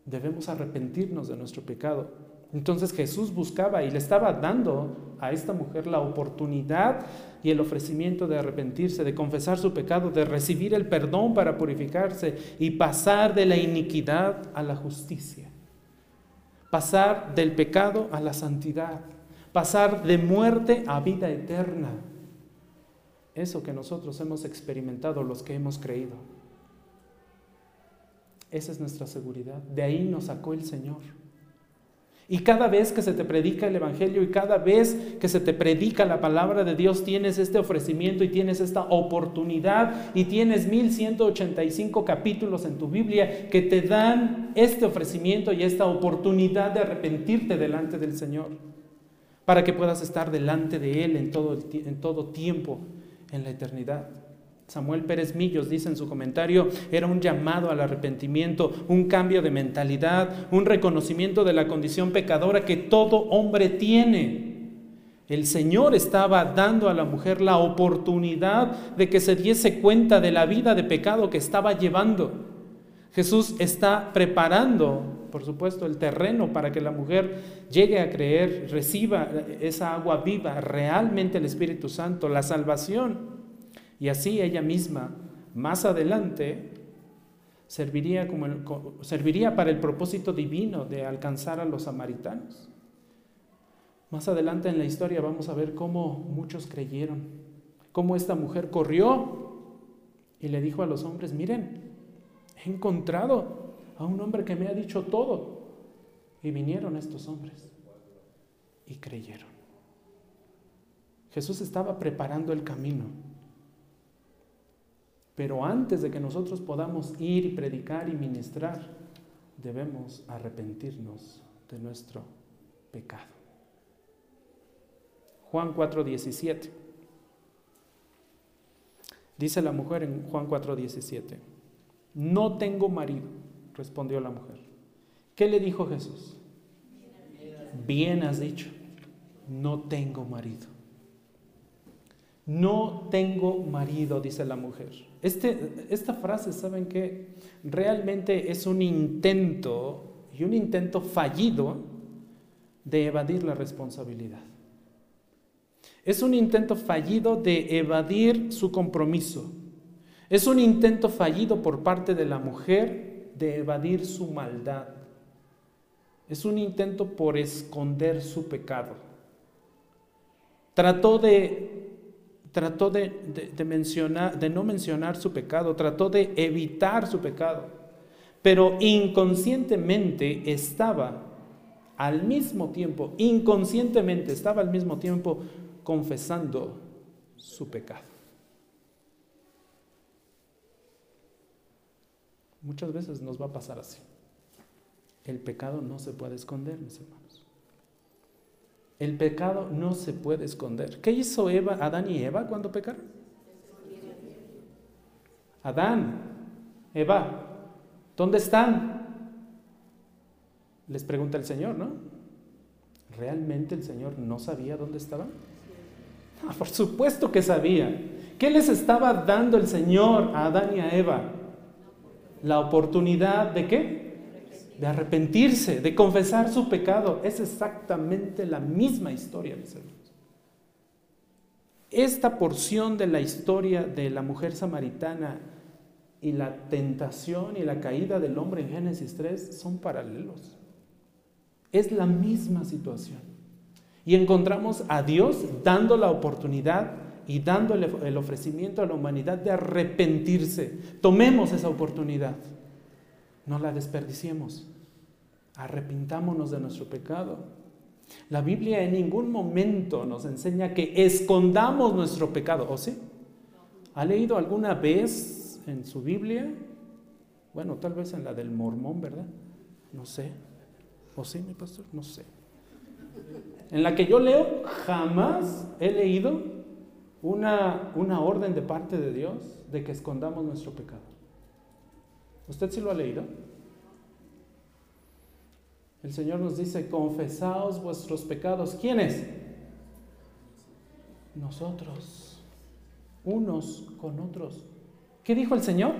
Debemos arrepentirnos de nuestro pecado. Entonces Jesús buscaba y le estaba dando a esta mujer la oportunidad y el ofrecimiento de arrepentirse, de confesar su pecado, de recibir el perdón para purificarse y pasar de la iniquidad a la justicia. Pasar del pecado a la santidad pasar de muerte a vida eterna. Eso que nosotros hemos experimentado, los que hemos creído. Esa es nuestra seguridad. De ahí nos sacó el Señor. Y cada vez que se te predica el Evangelio y cada vez que se te predica la palabra de Dios, tienes este ofrecimiento y tienes esta oportunidad y tienes 1185 capítulos en tu Biblia que te dan este ofrecimiento y esta oportunidad de arrepentirte delante del Señor para que puedas estar delante de Él en todo, en todo tiempo en la eternidad. Samuel Pérez Millos dice en su comentario, era un llamado al arrepentimiento, un cambio de mentalidad, un reconocimiento de la condición pecadora que todo hombre tiene. El Señor estaba dando a la mujer la oportunidad de que se diese cuenta de la vida de pecado que estaba llevando. Jesús está preparando, por supuesto, el terreno para que la mujer llegue a creer, reciba esa agua viva, realmente el Espíritu Santo, la salvación. Y así ella misma, más adelante, serviría, serviría para el propósito divino de alcanzar a los samaritanos. Más adelante en la historia vamos a ver cómo muchos creyeron, cómo esta mujer corrió y le dijo a los hombres, miren, he encontrado a un hombre que me ha dicho todo. Y vinieron estos hombres y creyeron. Jesús estaba preparando el camino pero antes de que nosotros podamos ir y predicar y ministrar, debemos arrepentirnos de nuestro pecado. Juan 4:17. Dice la mujer en Juan 4:17, no tengo marido, respondió la mujer. ¿Qué le dijo Jesús? Bien has dicho, no tengo marido. No tengo marido, dice la mujer. Este, esta frase, ¿saben qué? Realmente es un intento y un intento fallido de evadir la responsabilidad. Es un intento fallido de evadir su compromiso. Es un intento fallido por parte de la mujer de evadir su maldad. Es un intento por esconder su pecado. Trató de trató de, mencionar, de no mencionar su pecado, trató de evitar su pecado, pero inconscientemente estaba al mismo tiempo, inconscientemente estaba al mismo tiempo confesando su pecado. Muchas veces nos va a pasar así. El pecado no se puede esconder, mis hermanos. El pecado no se puede esconder. ¿Qué hizo Eva, Adán y Eva cuando pecaron? Adán, Eva, ¿dónde están? Les pregunta el Señor, ¿no? ¿Realmente el Señor no sabía dónde estaban? Por supuesto que sabía. ¿Qué les estaba dando el Señor a Adán y a Eva? La oportunidad de qué? de arrepentirse, de confesar su pecado. Es exactamente la misma historia, mis hermanos. Esta porción de la historia de la mujer samaritana y la tentación y la caída del hombre en Génesis 3 son paralelos. Es la misma situación. Y encontramos a Dios dando la oportunidad y dando el ofrecimiento a la humanidad de arrepentirse. Tomemos esa oportunidad no la desperdiciemos. Arrepintámonos de nuestro pecado. La Biblia en ningún momento nos enseña que escondamos nuestro pecado, ¿o sí? ¿Ha leído alguna vez en su Biblia? Bueno, tal vez en la del mormón, ¿verdad? No sé. ¿O sí, mi pastor? No sé. En la que yo leo, jamás he leído una, una orden de parte de Dios de que escondamos nuestro pecado. ¿Usted sí lo ha leído? El Señor nos dice, confesaos vuestros pecados. ¿Quiénes? Nosotros, unos con otros. ¿Qué dijo el Señor?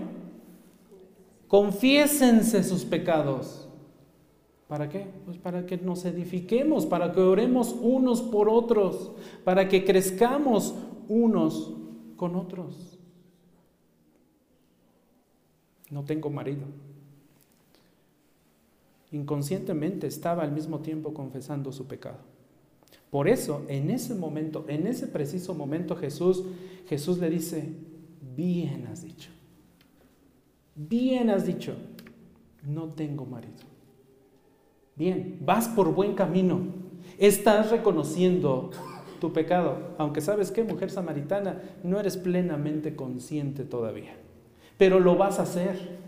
Confiésense sus pecados. ¿Para qué? Pues para que nos edifiquemos, para que oremos unos por otros, para que crezcamos unos con otros no tengo marido. Inconscientemente estaba al mismo tiempo confesando su pecado. Por eso, en ese momento, en ese preciso momento, Jesús, Jesús le dice, bien has dicho, bien has dicho. no tengo marido. Bien, vas por buen camino. Estás reconociendo tu pecado, aunque sabes que, mujer samaritana, no eres plenamente consciente todavía, pero lo vas a hacer.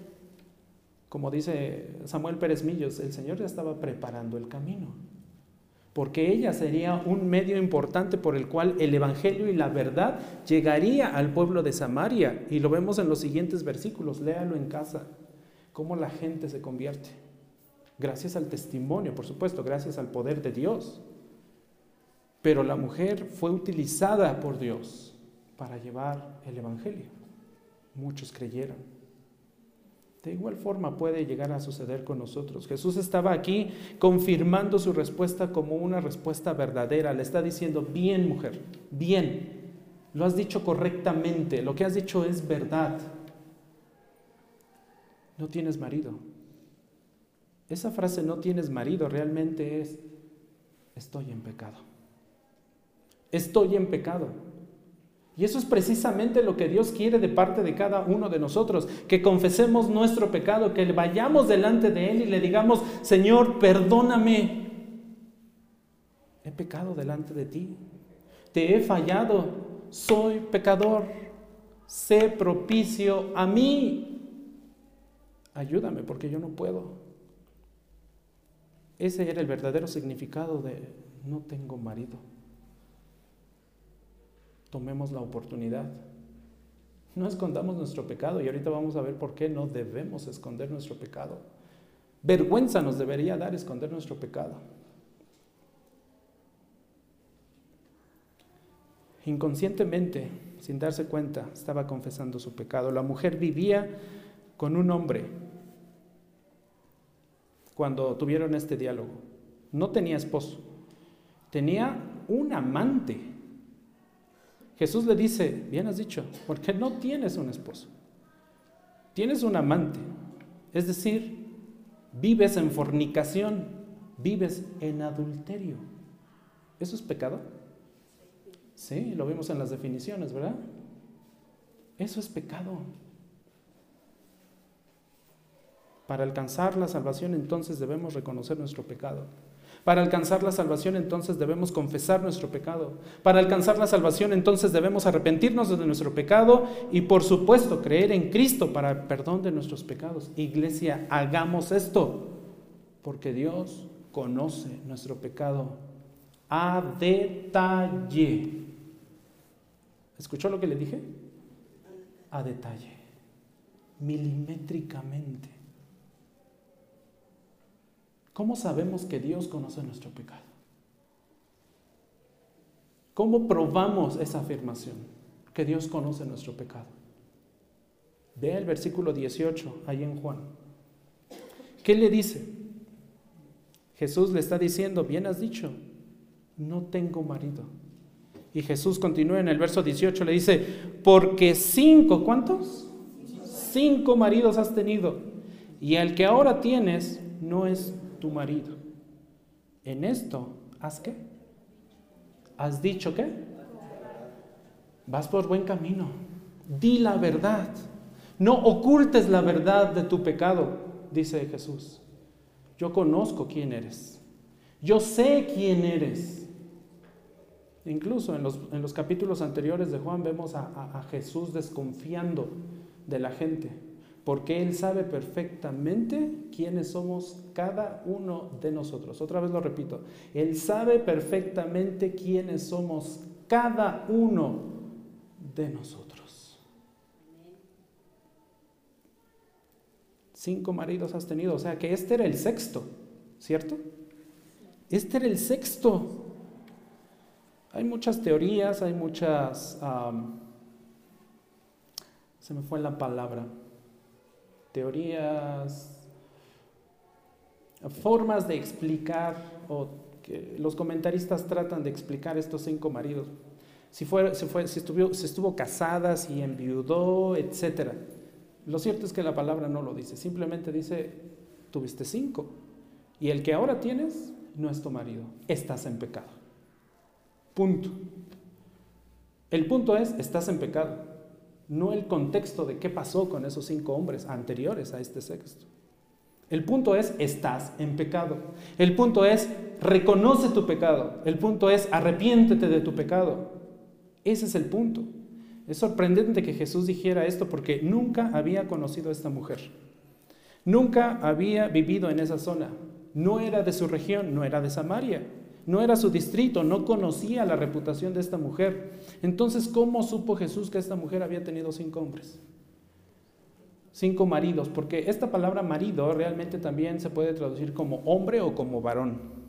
Como dice Samuel Pérez Millos, el Señor ya estaba preparando el camino, porque ella sería un medio importante por el cual el Evangelio y la verdad llegaría al pueblo de Samaria, y lo vemos en los siguientes versículos, léalo en casa, cómo la gente se convierte. Gracias al testimonio, por supuesto, gracias al poder de Dios. Pero la mujer fue utilizada por Dios para llevar el Evangelio. Muchos creyeron. De igual forma puede llegar a suceder con nosotros. Jesús estaba aquí confirmando su respuesta como una respuesta verdadera. Le está diciendo, bien mujer, bien, lo has dicho correctamente, lo que has dicho es verdad. No tienes marido. Esa frase no tienes marido realmente es, estoy en pecado estoy en pecado. Y eso es precisamente lo que Dios quiere de parte de cada uno de nosotros, que confesemos nuestro pecado, que vayamos delante de Él y le digamos, Señor, perdóname. He pecado delante de ti, te he fallado, soy pecador, sé propicio a mí. Ayúdame porque yo no puedo. Ese era el verdadero significado de no tengo marido tomemos la oportunidad. No escondamos nuestro pecado y ahorita vamos a ver por qué no debemos esconder nuestro pecado. Vergüenza nos debería dar esconder nuestro pecado. Inconscientemente, sin darse cuenta, estaba confesando su pecado. La mujer vivía con un hombre cuando tuvieron este diálogo. No tenía esposo, tenía un amante. Jesús le dice, bien has dicho, porque no tienes un esposo, tienes un amante, es decir, vives en fornicación, vives en adulterio. ¿Eso es pecado? Sí, lo vimos en las definiciones, ¿verdad? Eso es pecado. Para alcanzar la salvación entonces debemos reconocer nuestro pecado. Para alcanzar la salvación entonces debemos confesar nuestro pecado. Para alcanzar la salvación entonces debemos arrepentirnos de nuestro pecado y por supuesto creer en Cristo para el perdón de nuestros pecados. Iglesia, hagamos esto porque Dios conoce nuestro pecado a detalle. ¿Escuchó lo que le dije? A detalle, milimétricamente. ¿Cómo sabemos que Dios conoce nuestro pecado? ¿Cómo probamos esa afirmación? Que Dios conoce nuestro pecado. Ve el versículo 18 ahí en Juan. ¿Qué le dice? Jesús le está diciendo, bien has dicho, no tengo marido. Y Jesús continúa en el verso 18, le dice, porque cinco, ¿cuántos? Cinco maridos has tenido. Y el que ahora tienes no es tu marido. En esto, ¿has qué? ¿Has dicho qué? Vas por buen camino. Di la verdad. No ocultes la verdad de tu pecado, dice Jesús. Yo conozco quién eres. Yo sé quién eres. Incluso en los, en los capítulos anteriores de Juan vemos a, a Jesús desconfiando de la gente porque Él sabe perfectamente quiénes somos cada uno de nosotros. Otra vez lo repito, Él sabe perfectamente quiénes somos cada uno de nosotros. Cinco maridos has tenido, o sea que este era el sexto, ¿cierto? Este era el sexto. Hay muchas teorías, hay muchas... se me fue la palabra teorías, formas de explicar o los comentaristas tratan de explicar estos cinco maridos. Si, fue, si, estuvo, si estuvo casada, si enviudó, etc. Lo cierto es que la palabra no lo dice, simplemente dice, tuviste cinco. Y el que ahora tienes no es tu marido, estás en pecado. Punto. El punto es, estás en pecado no el contexto de qué pasó con esos cinco hombres anteriores a este sexto. El punto es, estás en pecado. El punto es, reconoce tu pecado. El punto es, arrepiéntete de tu pecado. Ese es el punto. Es sorprendente que Jesús dijera esto porque nunca había conocido a esta mujer. Nunca había vivido en esa zona. No era de su región, no era de Samaria. No era su distrito, no conocía la reputación de esta mujer. Entonces, ¿cómo supo Jesús que esta mujer había tenido cinco hombres? cinco maridos, porque esta palabra marido realmente también se puede traducir como hombre o como varón,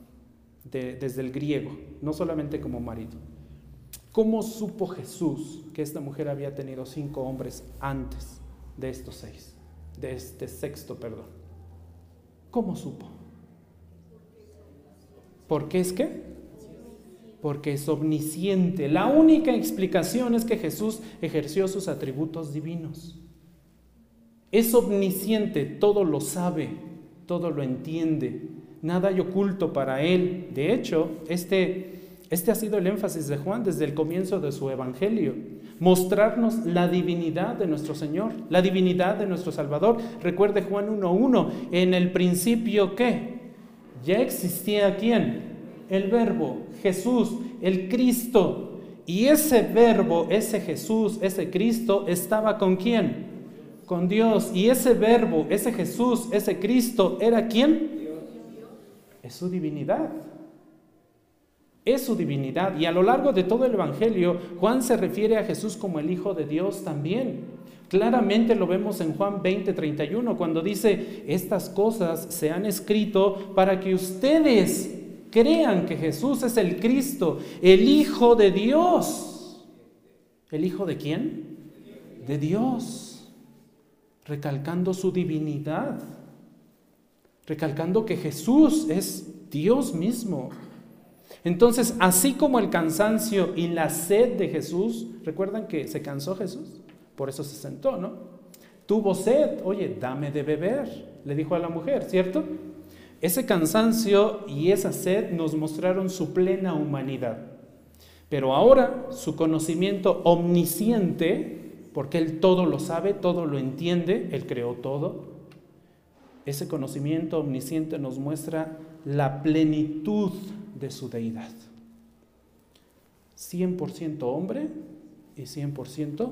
desde el griego, no solamente como marido. ¿Cómo supo Jesús que esta mujer había tenido cinco hombres antes de estos seis, de este sexto, perdón? ¿Cómo supo? ¿Por qué es qué? Porque es omnisciente. La única explicación es que Jesús ejerció sus atributos divinos. Es omnisciente, todo lo sabe, todo lo entiende, nada hay oculto para él. De hecho, este, este ha sido el énfasis de Juan desde el comienzo de su evangelio. Mostrarnos la divinidad de nuestro Señor, la divinidad de nuestro Salvador. Recuerde Juan 1.1, en el principio ¿qué? Ya existía quién? El verbo, Jesús, el Cristo. Y ese verbo, ese Jesús, ese Cristo, estaba con quién? con Dios. Y ese verbo, ese Jesús, ese Cristo, ¿era quién? Es su divinidad. Es su divinidad. Y a lo largo de todo el Evangelio, Juan se refiere a Jesús como el Hijo de Dios también. Claramente lo vemos en Juan 20, 31, cuando dice, estas cosas se han escrito para que ustedes crean que Jesús es el Cristo, el Hijo de Dios. ¿El Hijo de quién? De Dios recalcando su divinidad, recalcando que Jesús es Dios mismo. Entonces, así como el cansancio y la sed de Jesús, recuerdan que se cansó Jesús, por eso se sentó, ¿no? Tuvo sed, oye, dame de beber, le dijo a la mujer, ¿cierto? Ese cansancio y esa sed nos mostraron su plena humanidad. Pero ahora su conocimiento omnisciente porque Él todo lo sabe, todo lo entiende, Él creó todo. Ese conocimiento omnisciente nos muestra la plenitud de su deidad. 100% hombre y 100%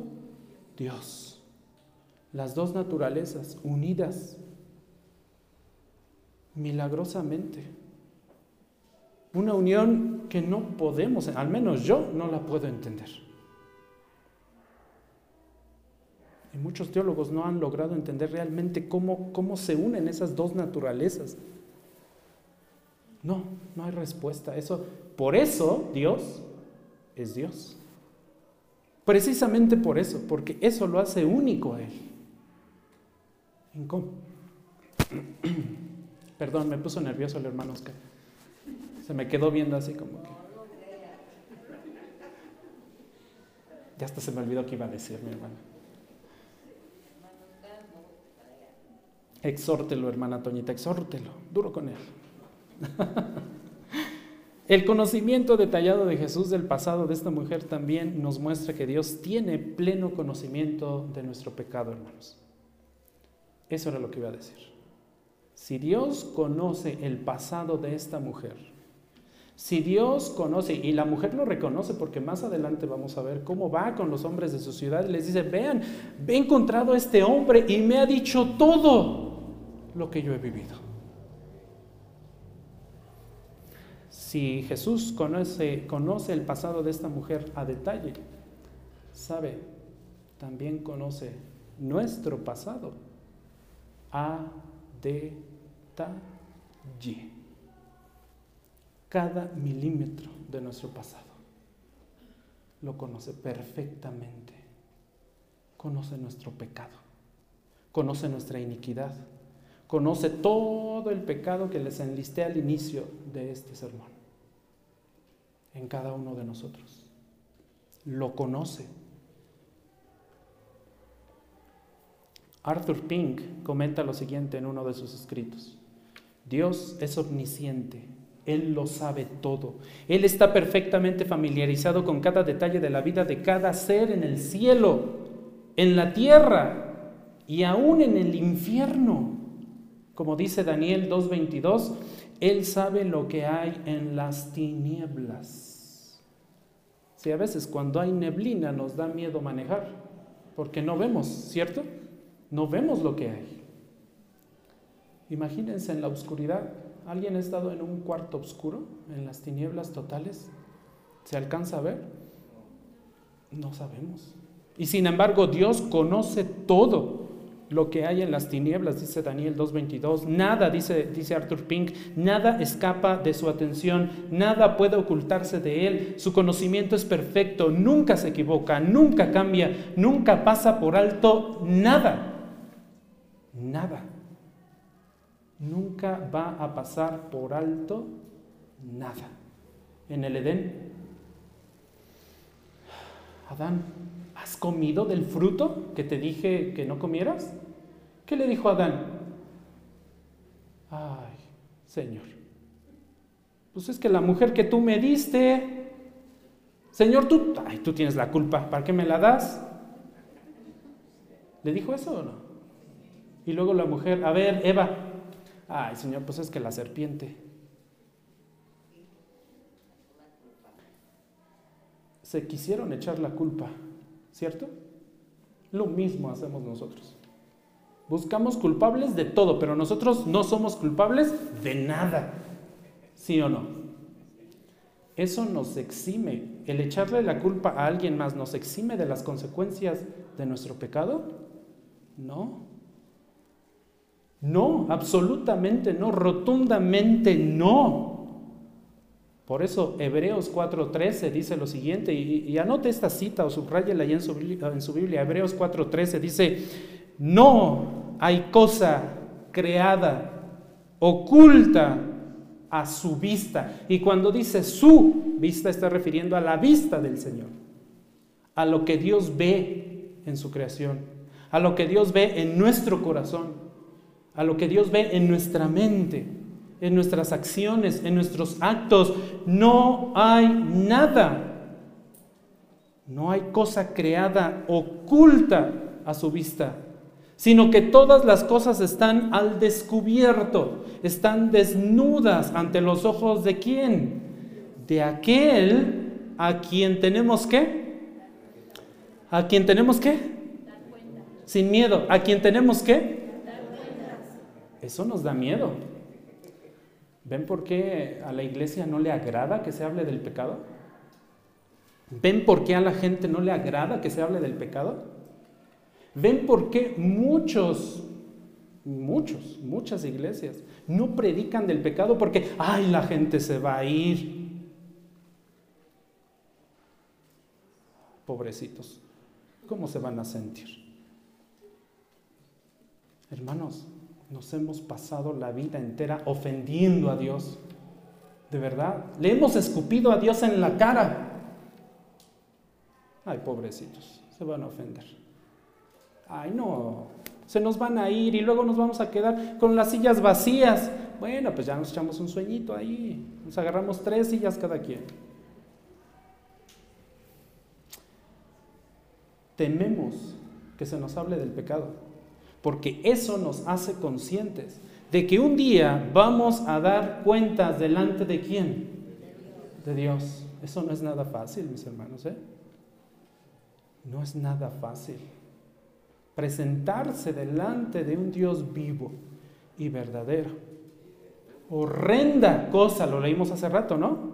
Dios. Las dos naturalezas unidas milagrosamente. Una unión que no podemos, al menos yo no la puedo entender. Y muchos teólogos no han logrado entender realmente cómo, cómo se unen esas dos naturalezas. No, no hay respuesta. Eso, por eso Dios es Dios. Precisamente por eso, porque eso lo hace único a Él. ¿En cómo? Perdón, me puso nervioso el hermano Oscar. Se me quedó viendo así como que. Ya hasta se me olvidó que iba a decir mi hermano. Exhórtelo, hermana Toñita, exhórtelo, duro con él. El conocimiento detallado de Jesús del pasado de esta mujer también nos muestra que Dios tiene pleno conocimiento de nuestro pecado, hermanos. Eso era lo que iba a decir. Si Dios conoce el pasado de esta mujer, si Dios conoce, y la mujer lo reconoce porque más adelante vamos a ver cómo va con los hombres de su ciudad, les dice, vean, he encontrado a este hombre y me ha dicho todo lo que yo he vivido. Si Jesús conoce, el pasado de esta mujer a detalle, sabe, también conoce nuestro pasado a detalle. Cada milímetro de nuestro pasado lo conoce perfectamente. Conoce nuestro pecado, conoce nuestra iniquidad, conoce todo el pecado que les enlisté al inicio de este sermón, en cada uno de nosotros. Lo conoce. Arthur Pink comenta lo siguiente en uno de sus escritos. Dios es omnisciente, Él lo sabe todo. Él está perfectamente familiarizado con cada detalle de la vida de cada ser en el cielo, en la tierra y aún en el infierno Como dice Daniel 2.22, Él sabe lo que hay en las tinieblas. Si a veces cuando hay neblina nos da miedo manejar, porque no vemos, ¿cierto? No vemos lo que hay. Imagínense en la oscuridad. ¿Alguien ha estado en un cuarto oscuro, en las tinieblas totales? ¿Se alcanza a ver? No sabemos. Y sin embargo, Dios conoce todo lo que hay en las tinieblas, dice Daniel 2.22. Nada, dice, Arthur Pink, nada escapa de su atención, nada puede ocultarse de él. Su conocimiento es perfecto, nunca se equivoca, nunca cambia, nunca pasa por alto nada. Nada. Nunca va a pasar por alto nada. En el Edén, Adán, ¿has comido del fruto que te dije que no comieras? ¿Qué le dijo Adán? Ay, Señor, pues es que la mujer que tú me diste, Señor, tú, ay, tú tienes la culpa, ¿para qué me la das? ¿Le dijo eso o no? Y luego la mujer, a ver, Eva, ay, Señor, pues es que la serpiente. Se quisieron echar la culpa, ¿cierto? Lo mismo hacemos nosotros. Buscamos culpables de todo, pero nosotros no somos culpables de nada. ¿Sí o no? Eso nos exime. El echarle la culpa a alguien más nos exime de las consecuencias de nuestro pecado. No. No, absolutamente no, rotundamente no. Por eso Hebreos 4.13 dice lo siguiente, y, anote esta cita o subrayela ahí en su, en su Biblia, Hebreos 4.13 dice, no hay cosa creada, oculta a su vista. Y cuando dice su vista está refiriendo a la vista del Señor, a lo que Dios ve en su creación, a lo que Dios ve en nuestro corazón, a lo que Dios ve en nuestra mente, en nuestras acciones, en nuestros actos. No hay nada, no hay cosa creada oculta a su vista sino que todas las cosas están al descubierto, están desnudas ante los ojos de quién? De aquel a quien tenemos que, a quien tenemos que, sin miedo, a quien tenemos que, eso nos da miedo. ¿Ven por qué a la iglesia no le agrada que se hable del pecado? ¿Ven por qué a la gente no le agrada que se hable del pecado? ¿Ven por qué muchos, muchos, muchas iglesias no predican del pecado? Porque, ay, la gente se va a ir. Pobrecitos, ¿cómo se van a sentir? Hermanos, nos hemos pasado la vida entera ofendiendo a Dios. De verdad, le hemos escupido a Dios en la cara. Ay, pobrecitos, se van a ofender ay no, se nos van a ir y luego nos vamos a quedar con las sillas vacías. Bueno, pues ya nos echamos un sueñito ahí, nos agarramos tres sillas cada quien. Tememos que se nos hable del pecado, porque eso nos hace conscientes de que un día vamos a dar cuentas delante de quién? De Dios. Eso no es nada fácil, mis hermanos, ¿eh? No es nada fácil presentarse delante de un Dios vivo y verdadero. Horrenda cosa, lo leímos hace rato, ¿no?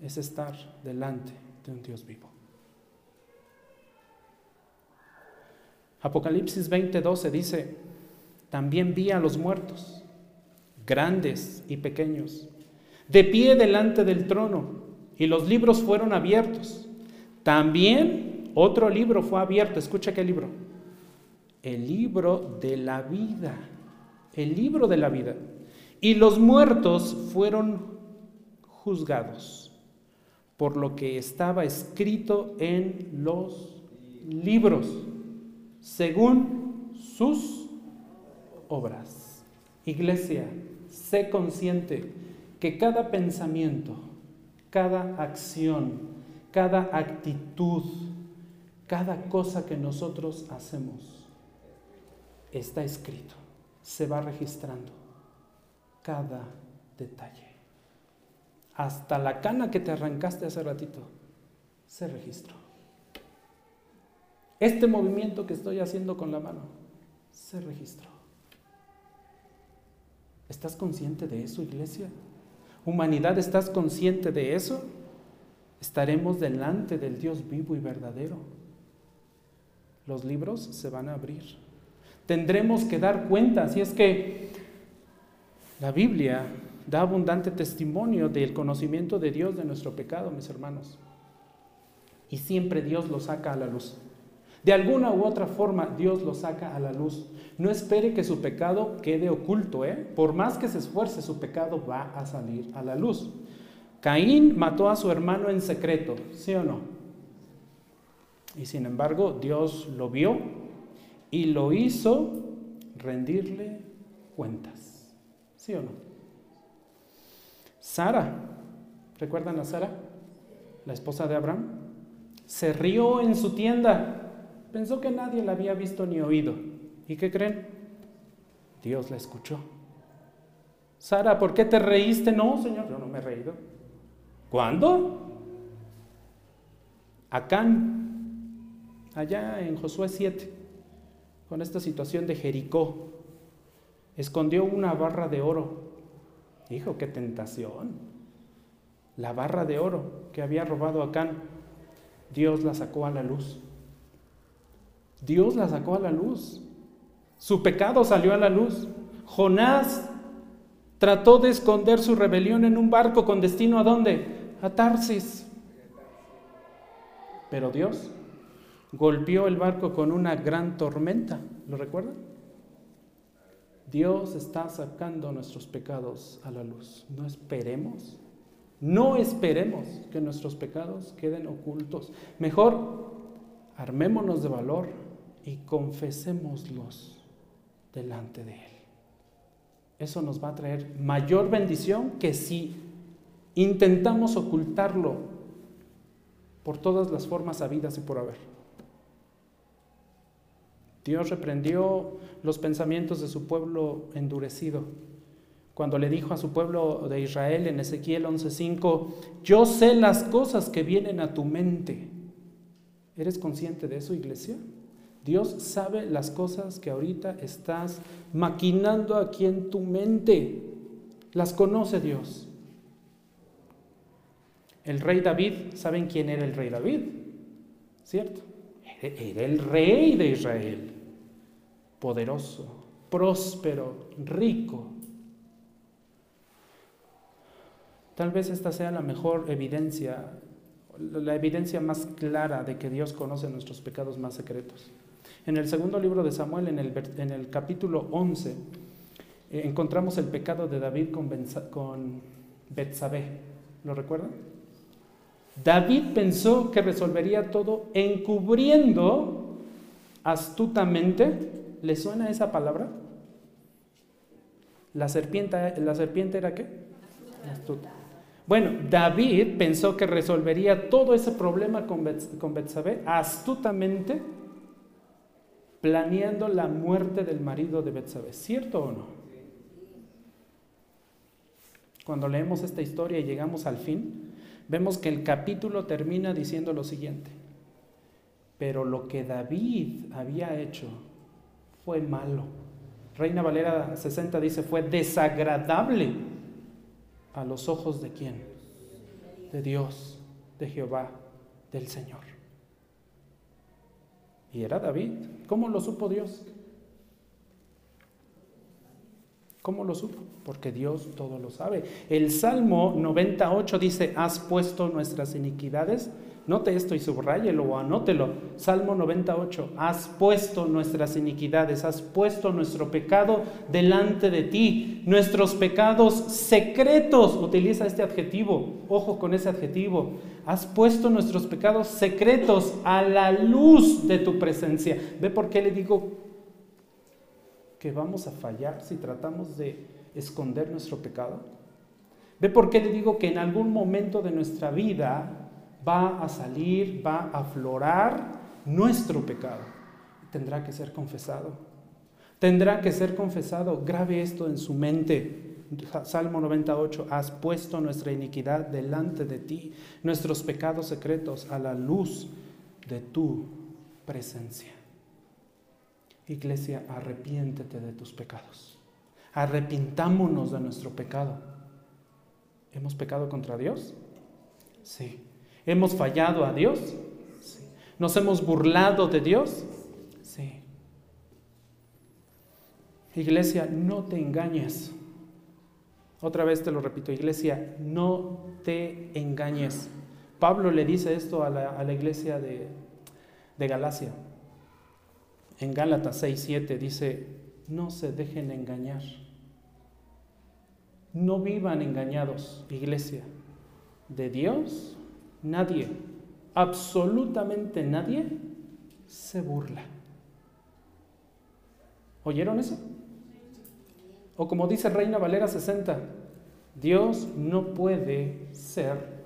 Es estar delante de un Dios vivo. Apocalipsis 20:12 dice, también vi a los muertos, grandes y pequeños, de pie delante del trono, y los libros fueron abiertos. También otro libro fue abierto, escucha qué libro, el libro de la vida, el libro de la vida. Y los muertos fueron juzgados por lo que estaba escrito en los libros, según sus obras. Iglesia, sé consciente que cada pensamiento, cada acción, cada actitud, cada cosa que nosotros hacemos, está escrito, se va registrando. cada detalle. Hasta la cana que te arrancaste hace ratito se registró. Este movimiento que estoy haciendo con la mano se registró. ¿Estás consciente de eso, iglesia? Humanidad, ¿estás consciente de eso? Estaremos delante del Dios vivo y verdadero. Los libros se van a abrir. Tendremos que dar cuenta, si es que la Biblia da abundante testimonio del conocimiento de Dios de nuestro pecado, mis hermanos. Y siempre Dios lo saca a la luz. De alguna u otra forma Dios lo saca a la luz. No espere que su pecado quede oculto, ¿eh? Por más que se esfuerce, su pecado va a salir a la luz. Caín mató a su hermano en secreto, ¿sí o no? Y sin embargo, Dios lo vio y lo hizo rendirle cuentas, ¿sí o no? Sara, ¿recuerdan a Sara? La esposa de Abraham. Se rió en su tienda Pensó que nadie la había visto ni oído. ¿Y qué creen? Dios la escuchó. Sara, ¿por qué te reíste? No, Señor, yo no me he reído. ¿Cuándo? Acán, allá en Josué 7, con esta situación de Jericó, escondió una barra de oro. Hijo, qué tentación. La barra de oro que había robado Acán, Dios la sacó a la luz. Dios la sacó a la luz. Su pecado salió a la luz. Jonás trató de esconder su rebelión en un barco con destino a dónde? A Tarsis. Pero Dios golpeó el barco con una gran tormenta. ¿Lo recuerdan? Dios está sacando nuestros pecados a la luz. No esperemos, no esperemos que nuestros pecados queden ocultos. Mejor armémonos de valor y confesémoslos delante de Él. Eso nos va a traer mayor bendición que si intentamos ocultarlo por todas las formas habidas y por haber. Dios reprendió los pensamientos de su pueblo endurecido. Cuando le dijo a su pueblo de Israel en Ezequiel 11:5, yo sé las cosas que vienen a tu mente. ¿Eres consciente de eso, iglesia? Dios sabe las cosas que ahorita estás maquinando aquí en tu mente. Las conoce Dios. El rey David, ¿saben quién era el rey David? ¿Cierto? Era el rey de Israel. Poderoso, próspero, rico. Tal vez esta sea la mejor evidencia, la evidencia más clara de que Dios conoce nuestros pecados más secretos. En el segundo libro de Samuel, en el, capítulo 11, eh, encontramos el pecado de David con, con Betsabé. ¿Lo recuerdan? David pensó que resolvería todo encubriendo astutamente. ¿Le suena esa palabra? La serpiente, la serpiente era qué? Astuta. Bueno, David pensó que resolvería todo ese problema con, con Betsabé astutamente planeando la muerte del marido de Betsabé. ¿Cierto o no? Cuando leemos esta historia y llegamos al fin, vemos que el capítulo termina diciendo lo siguiente. Pero lo que David había hecho fue malo. Reina Valera 60 dice, fue desagradable a los ojos de quién? De Dios, de Jehová, del Señor. Y era David. ¿Cómo lo supo Dios? ¿Cómo lo supo? Porque Dios todo lo sabe. El Salmo 98 dice, has puesto nuestras iniquidades Note esto y subrayelo o anótelo. Salmo 98. Has puesto nuestras iniquidades, has puesto nuestro pecado delante de ti. Nuestros pecados secretos, utiliza este adjetivo, ojo con ese adjetivo. Has puesto nuestros pecados secretos a la luz de tu presencia. ¿Ve por qué le digo que vamos a fallar si tratamos de esconder nuestro pecado? ¿Ve por qué le digo que en algún momento de nuestra vida va a salir, va a aflorar nuestro pecado. Tendrá que ser confesado. Tendrá que ser confesado. Grabe esto en su mente. Salmo 98, has puesto nuestra iniquidad delante de ti, nuestros pecados secretos a la luz de tu presencia. Iglesia, arrepiéntete de tus pecados. Arrepintámonos de nuestro pecado. ¿Hemos pecado contra Dios? Sí. ¿Hemos fallado a Dios? Sí. ¿Nos hemos burlado de Dios? Sí. Iglesia, no te engañes. Otra vez te lo repito, iglesia, no te engañes. Pablo le dice esto a la, iglesia de, de Galacia. En Gálatas 6, 7 dice, no se dejen engañar. No vivan engañados, iglesia. De Dios, nadie, absolutamente nadie, se burla. ¿Oyeron eso? O como dice Reina Valera 60, Dios no puede ser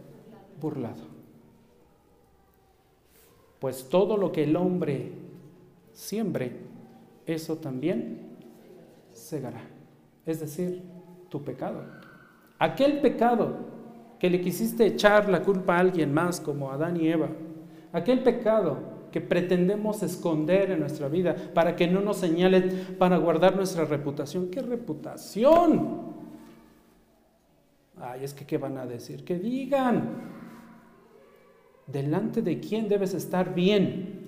burlado. Pues todo lo que el hombre siembre, eso también segará. Es decir, tu pecado. Aquel pecado que le quisiste echar la culpa a alguien más, como Adán y Eva, aquel pecado que pretendemos esconder en nuestra vida para que no nos señalen, para guardar nuestra reputación. ¿Qué reputación? Ay, es que ¿qué van a decir? Que digan. Delante de quién debes estar bien.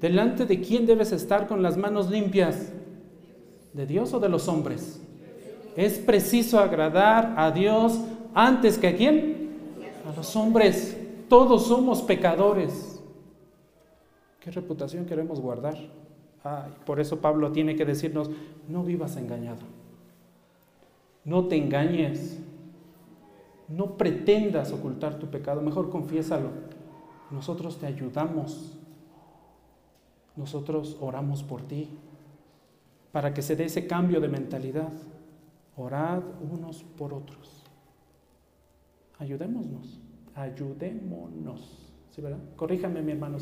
Delante de quién debes estar con las manos limpias. ¿De Dios o de los hombres? Es preciso agradar a Dios antes que a quién? A los hombres. Todos somos pecadores. ¿Qué reputación queremos guardar? Ay, por eso Pablo tiene que decirnos, no vivas engañado. No te engañes. No pretendas ocultar tu pecado, mejor confiésalo. Nosotros te ayudamos. Nosotros oramos por ti para que se dé ese cambio de mentalidad. Orad unos por otros. Ayudémonos, ayudémonos. ¿Sí, verdad? Corríjame, mi hermano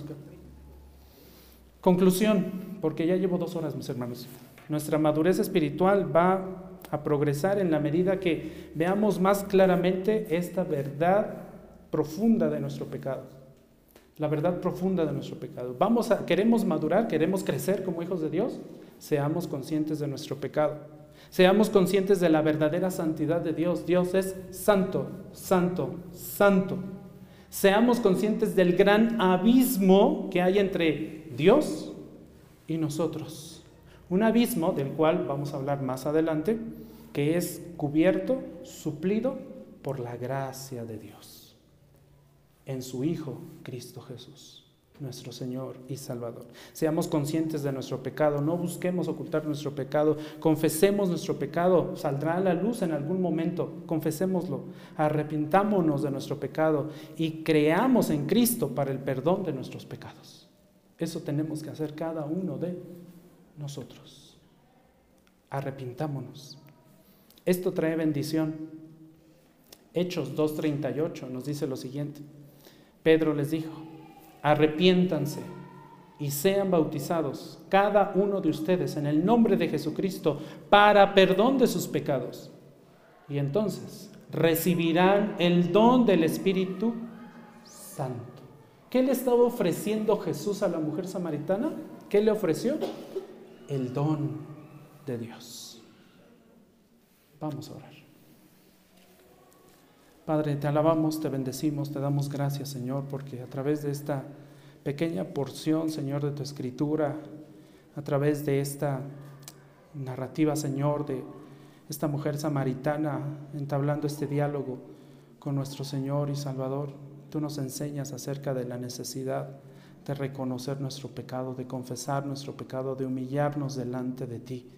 Conclusión, porque ya llevo dos horas, mis hermanos. Nuestra madurez espiritual va a progresar en la medida que veamos más claramente esta verdad profunda de nuestro pecado. La verdad profunda de nuestro pecado. Vamos a, queremos madurar, queremos crecer como hijos de Dios, seamos conscientes de nuestro pecado. Seamos conscientes de la verdadera santidad de Dios. Dios es santo, santo, santo. Seamos conscientes del gran abismo que hay entre Dios y nosotros. Un abismo del cual vamos a hablar más adelante, que es cubierto, suplido por la gracia de Dios en su Hijo Cristo Jesús nuestro Señor y Salvador. Seamos conscientes de nuestro pecado, no busquemos ocultar nuestro pecado, confesemos nuestro pecado, saldrá a la luz en algún momento, confesémoslo, arrepintámonos de nuestro pecado y creamos en Cristo para el perdón de nuestros pecados. Eso tenemos que hacer cada uno de nosotros. Arrepintámonos. Esto trae bendición. Hechos 2.38 nos dice lo siguiente. Pedro les dijo, arrepiéntanse y sean bautizados cada uno de ustedes en el nombre de Jesucristo para perdón de sus pecados. Y entonces recibirán el don del Espíritu Santo. ¿Qué le estaba ofreciendo Jesús a la mujer samaritana? ¿Qué le ofreció? El don de Dios. Vamos a orar. Padre, te alabamos, te bendecimos, te damos gracias, Señor, porque a través de esta pequeña porción, Señor, de tu escritura, a través de esta narrativa, Señor, de esta mujer samaritana entablando este diálogo con nuestro Señor y Salvador, tú nos enseñas acerca de la necesidad de reconocer nuestro pecado, de confesar nuestro pecado, de humillarnos delante de ti.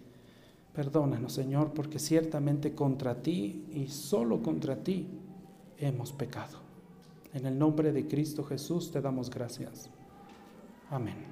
Perdónanos, Señor, porque ciertamente contra ti y solo contra ti hemos pecado. En el nombre de Cristo Jesús te damos gracias. Amén.